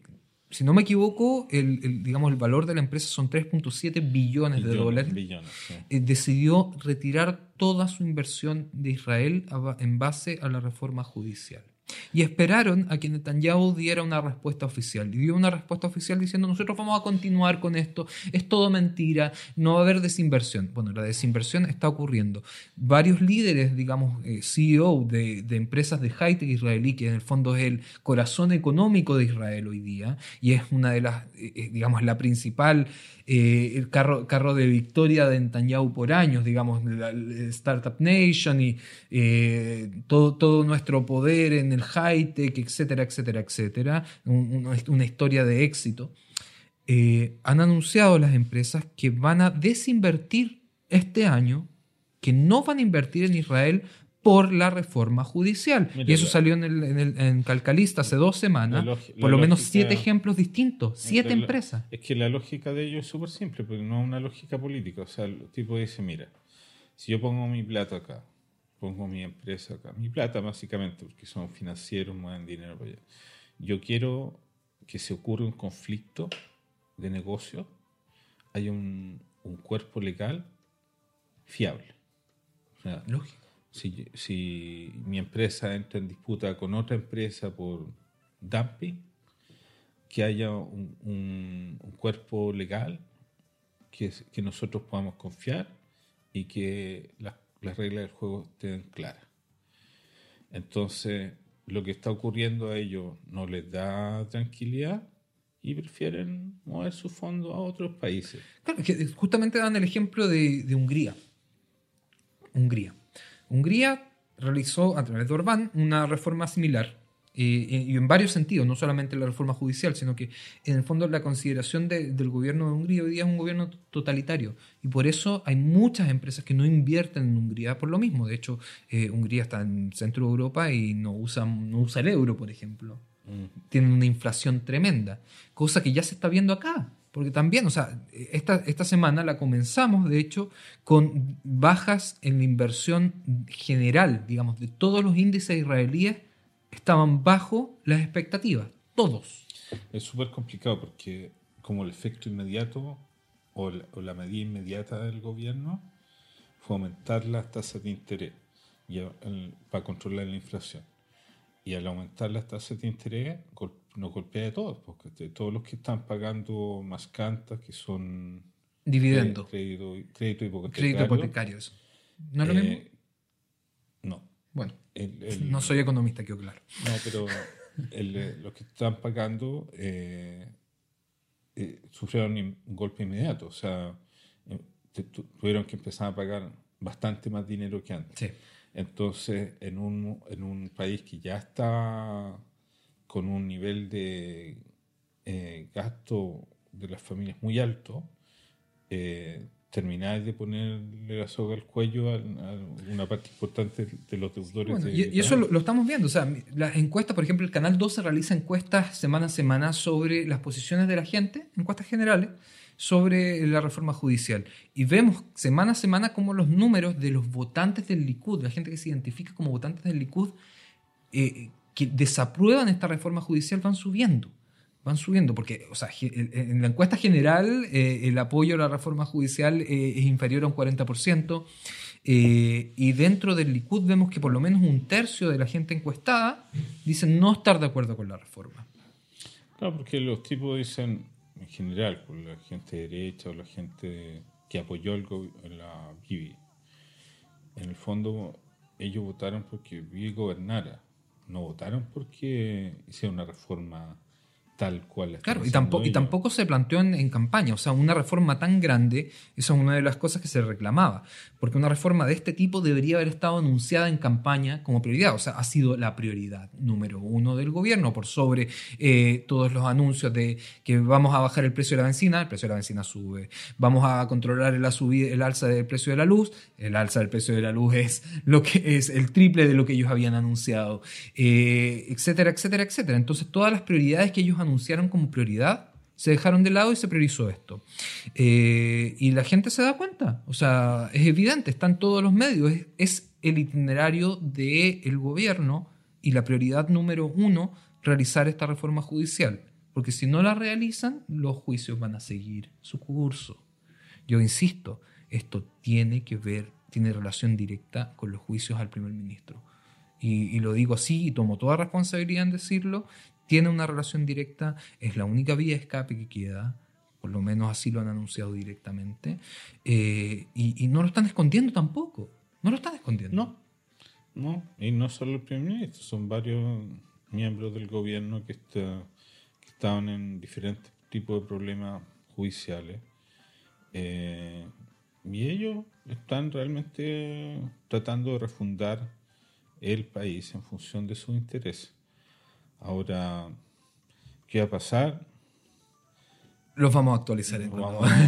si no me equivoco, el, el, digamos, el valor de la empresa son 3.7 billones de dólares. billones, sí. eh, decidió retirar toda su inversión de Israel a en base a la reforma judicial. Y esperaron a que Netanyahu diera una respuesta oficial. Y dio una respuesta oficial diciendo, nosotros vamos a continuar con esto, es todo mentira, no va a haber desinversión. Bueno, la desinversión está ocurriendo. Varios líderes, digamos, eh, CEO de, de empresas de high-tech israelí, que en el fondo es el corazón económico de Israel hoy día, y es una de las, eh, eh, digamos, la principal, el carro, carro de victoria de Netanyahu por años, digamos, la, la Startup Nation y todo, todo nuestro poder en el high-tech, etcétera, etcétera, etcétera, un- un- una historia de éxito. Eh, han anunciado las empresas que van a desinvertir este año, que no van a invertir en Israel por la reforma judicial. Mira, y eso salió en, el, en, el- en Calcalista hace dos semanas, por lo menos siete ejemplos distintos, siete la- empresas. Es que la lógica de ellos es súper simple, porque no es una lógica política. O sea, el tipo dice, mira, si yo pongo mi plata acá, pongo mi empresa acá, mi plata básicamente, porque son financieros, mueven dinero para allá. Yo quiero que se ocurra un conflicto de negocio, hay un, un cuerpo legal fiable. O sea, Lógico. si, si mi empresa entra en disputa con otra empresa por dumping, que haya un, un- un cuerpo legal que, que nosotros podamos confiar y que las, las reglas del juego estén claras. Entonces, lo que está ocurriendo a ellos no les da tranquilidad y prefieren mover su fondo a otros países. Claro, justamente dan el ejemplo de, de Hungría. Hungría. Hungría realizó a través de Orbán una reforma similar. Eh, y en varios sentidos, no solamente la reforma judicial, sino que en el fondo la consideración de- del gobierno de Hungría hoy día es un gobierno totalitario. Y por eso hay muchas empresas que no invierten en Hungría por lo mismo. De hecho, eh, Hungría está en centro de Europa y no usa, no usa el euro, por ejemplo tienen una inflación tremenda, cosa que ya se está viendo acá. Porque también, o sea, esta, esta semana la comenzamos, de hecho, con bajas en la inversión general, digamos, de todos los índices israelíes estaban bajo las expectativas, todos. Es súper complicado porque como el efecto inmediato o la, o la medida inmediata del gobierno fue aumentar las tasas de interés y a- el- para controlar la inflación. Y al aumentar las tasas de interés gol- nos golpea a todos, porque de todos los que están pagando más cantas, que son Dividendo, cre- crédito, crédito hipotecario. crédito hipotecario. eso. ¿No es lo eh, mismo? No. Bueno, El- el- no soy economista, quedó claro. No, pero el, eh, los que están pagando eh, eh, sufrieron un golpe inmediato. O sea, tuvieron que empezar a pagar bastante más dinero que antes. Sí. Entonces, en un, en un país que ya está con un nivel de eh, gasto de las familias muy alto, eh, terminar de ponerle la soga al cuello a, a una parte importante de los deudores. Bueno, de- y, y eso lo, lo estamos viendo. O sea, las encuestas, por ejemplo, el Canal 12 realiza encuestas semana a semana sobre las posiciones de la gente, encuestas generales, sobre la reforma judicial. Y vemos semana a semana cómo los números de los votantes del Likud, la gente que se identifica como votantes del Likud, eh, que desaprueban esta reforma judicial, van subiendo. Van subiendo, porque o sea, en la encuesta general eh, el apoyo a la reforma judicial eh, es inferior a un 40%. Eh, y dentro del Likud vemos que por lo menos un tercio de la gente encuestada dicen no estar de acuerdo con la reforma. Claro, porque los tipos dicen, en general, por la gente derecha o la gente que apoyó el la Bibi, en el fondo ellos votaron porque Bibi gobernara, no votaron porque hiciera una reforma tal cual. Claro, y tampoco, y tampoco se planteó en, campaña. O sea, una reforma tan grande, eso es una de las cosas que se reclamaba. Porque una reforma de este tipo debería haber estado anunciada en campaña como prioridad. O sea, ha sido la prioridad número uno del gobierno por sobre eh, todos los anuncios de que vamos a bajar el precio de la benzina, el precio de la benzina sube. Vamos a controlar el, el alza del precio de la luz, el alza del precio de la luz es lo que es el triple de lo que ellos habían anunciado, eh, etcétera, etcétera, etcétera. Entonces, todas las prioridades que ellos anunciaron como prioridad, se dejaron de lado y se priorizó esto. Eh, y la gente se da cuenta, o sea, es evidente, están todos los medios, es, el itinerario del gobierno y la prioridad número uno, realizar esta reforma judicial. Porque si no la realizan, los juicios van a seguir su curso. Yo insisto, esto tiene que ver, tiene relación directa con los juicios al primer ministro. Y, y, lo digo así y tomo toda responsabilidad en decirlo, tiene una relación directa, es la única vía de escape que queda, por lo menos así lo han anunciado directamente, eh, y, no lo están escondiendo tampoco, no lo están escondiendo. No, no, y no solo el primer ministro, son varios miembros del gobierno que, está, que estaban en diferentes tipos de problemas judiciales. Eh, y ellos están realmente tratando de refundar el país en función de sus intereses. Ahora, ¿qué va a pasar? Los vamos a actualizar en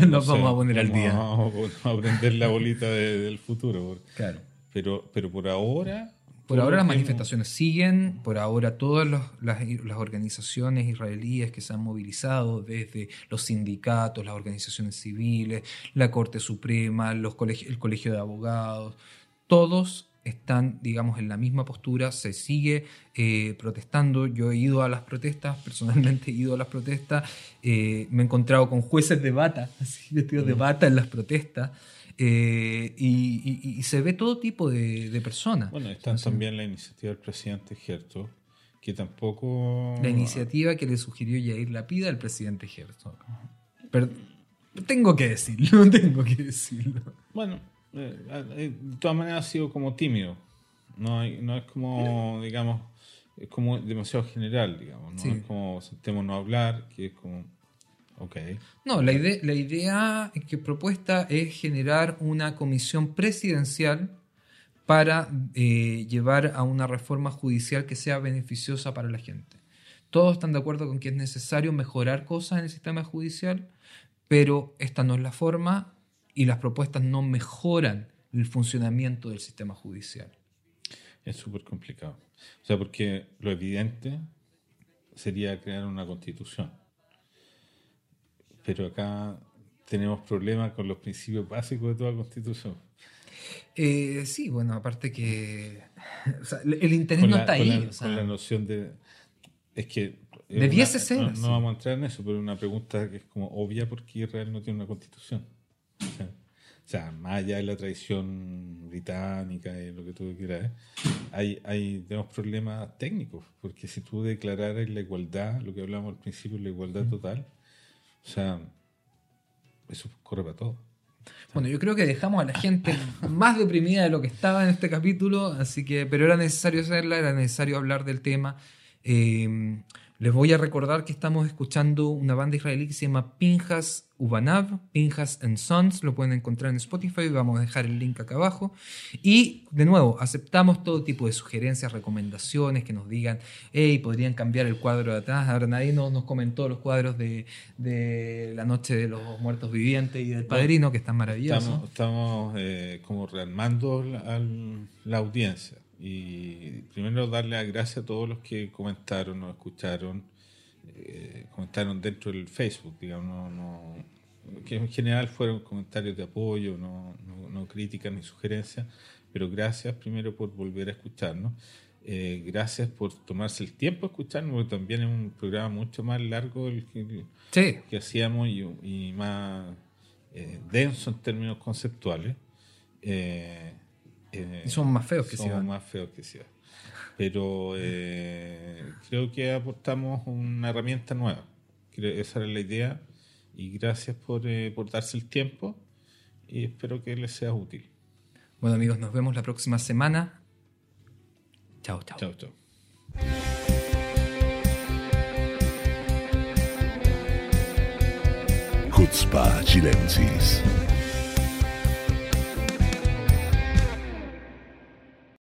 Los vamos a poner al día. Vamos a aprender la bolita del futuro. Claro. Pero, pero por ahora. Por ahora las manifestaciones siguen, por ahora todas las, las, organizaciones israelíes que se han movilizado, desde los sindicatos, las organizaciones civiles, la Corte Suprema, los el Colegio de Abogados, todos están, digamos, en la misma postura, se sigue eh, protestando. Yo he ido a las protestas, personalmente he ido a las protestas, eh, me he encontrado con jueces de bata, así, vestidos de mm. bata en las protestas, eh, y, se ve todo tipo de, personas. Bueno, está también la iniciativa del presidente Herzog, que tampoco... La iniciativa que le sugirió Yair Lapida al presidente Herzog. Pero tengo que decirlo, tengo que decirlo. Bueno, de todas maneras ha sido como tímido. No, no es como, digamos, es como demasiado general, digamos. No es como sentémonos a hablar, que es como, ok. No, la idea, la idea que propuesta es generar una comisión presidencial para eh, llevar a una reforma judicial que sea beneficiosa para la gente. Todos están de acuerdo con que es necesario mejorar cosas en el sistema judicial, pero esta no es la forma y las propuestas no mejoran el funcionamiento del sistema judicial. Es súper complicado. O sea, porque lo evidente sería crear una constitución. Pero acá tenemos problemas con los principios básicos de toda constitución. Eh, sí, bueno, aparte que el interés no está ahí. con la noción de... Es que... Debiese ser. No, no, vamos a entrar en eso, pero una pregunta que es como obvia porque Israel no tiene una constitución. O sea, más allá de la tradición británica y lo que tú quieras, hay, hay, tenemos problemas técnicos, porque si tú declararas la igualdad, lo que hablamos al principio, la igualdad total, o sea, eso corre para todo. Bueno, yo creo que dejamos a la gente más deprimida de lo que estaba en este capítulo, así que, pero era necesario hacerla, era necesario hablar del tema. Eh, les voy a recordar que estamos escuchando una banda israelí que se llama Pinjas Ubanav, Pinjas and Sons, lo pueden encontrar en Spotify, vamos a dejar el link acá abajo. Y de nuevo, aceptamos todo tipo de sugerencias, recomendaciones, que nos digan, hey, podrían cambiar el cuadro de atrás. Ahora nadie nos, nos comentó los cuadros de, La Noche de los Muertos Vivientes y del Padrino, que están maravillosos. Estamos, eh, como rearmando la audiencia. Y primero darle las gracias a todos los que comentaron o escucharon, eh, comentaron dentro del Facebook, digamos, no, que en general fueron comentarios de apoyo, no, no, críticas ni sugerencias, pero gracias primero por volver a escucharnos. Eh, gracias por tomarse el tiempo de escucharnos, porque también es un programa mucho más largo el que, que hacíamos y, más eh, denso en términos conceptuales. Eh, Y somos más feos que Ciudad. más feos que Ciudad. Pero eh, creo que aportamos una herramienta nueva. Creo- esa era la idea. Y gracias por, eh, por darse el tiempo. Y espero que les sea útil. Bueno amigos, nos vemos la próxima semana. Chao, chao. Chao, chao. Chutzpah Chilensis.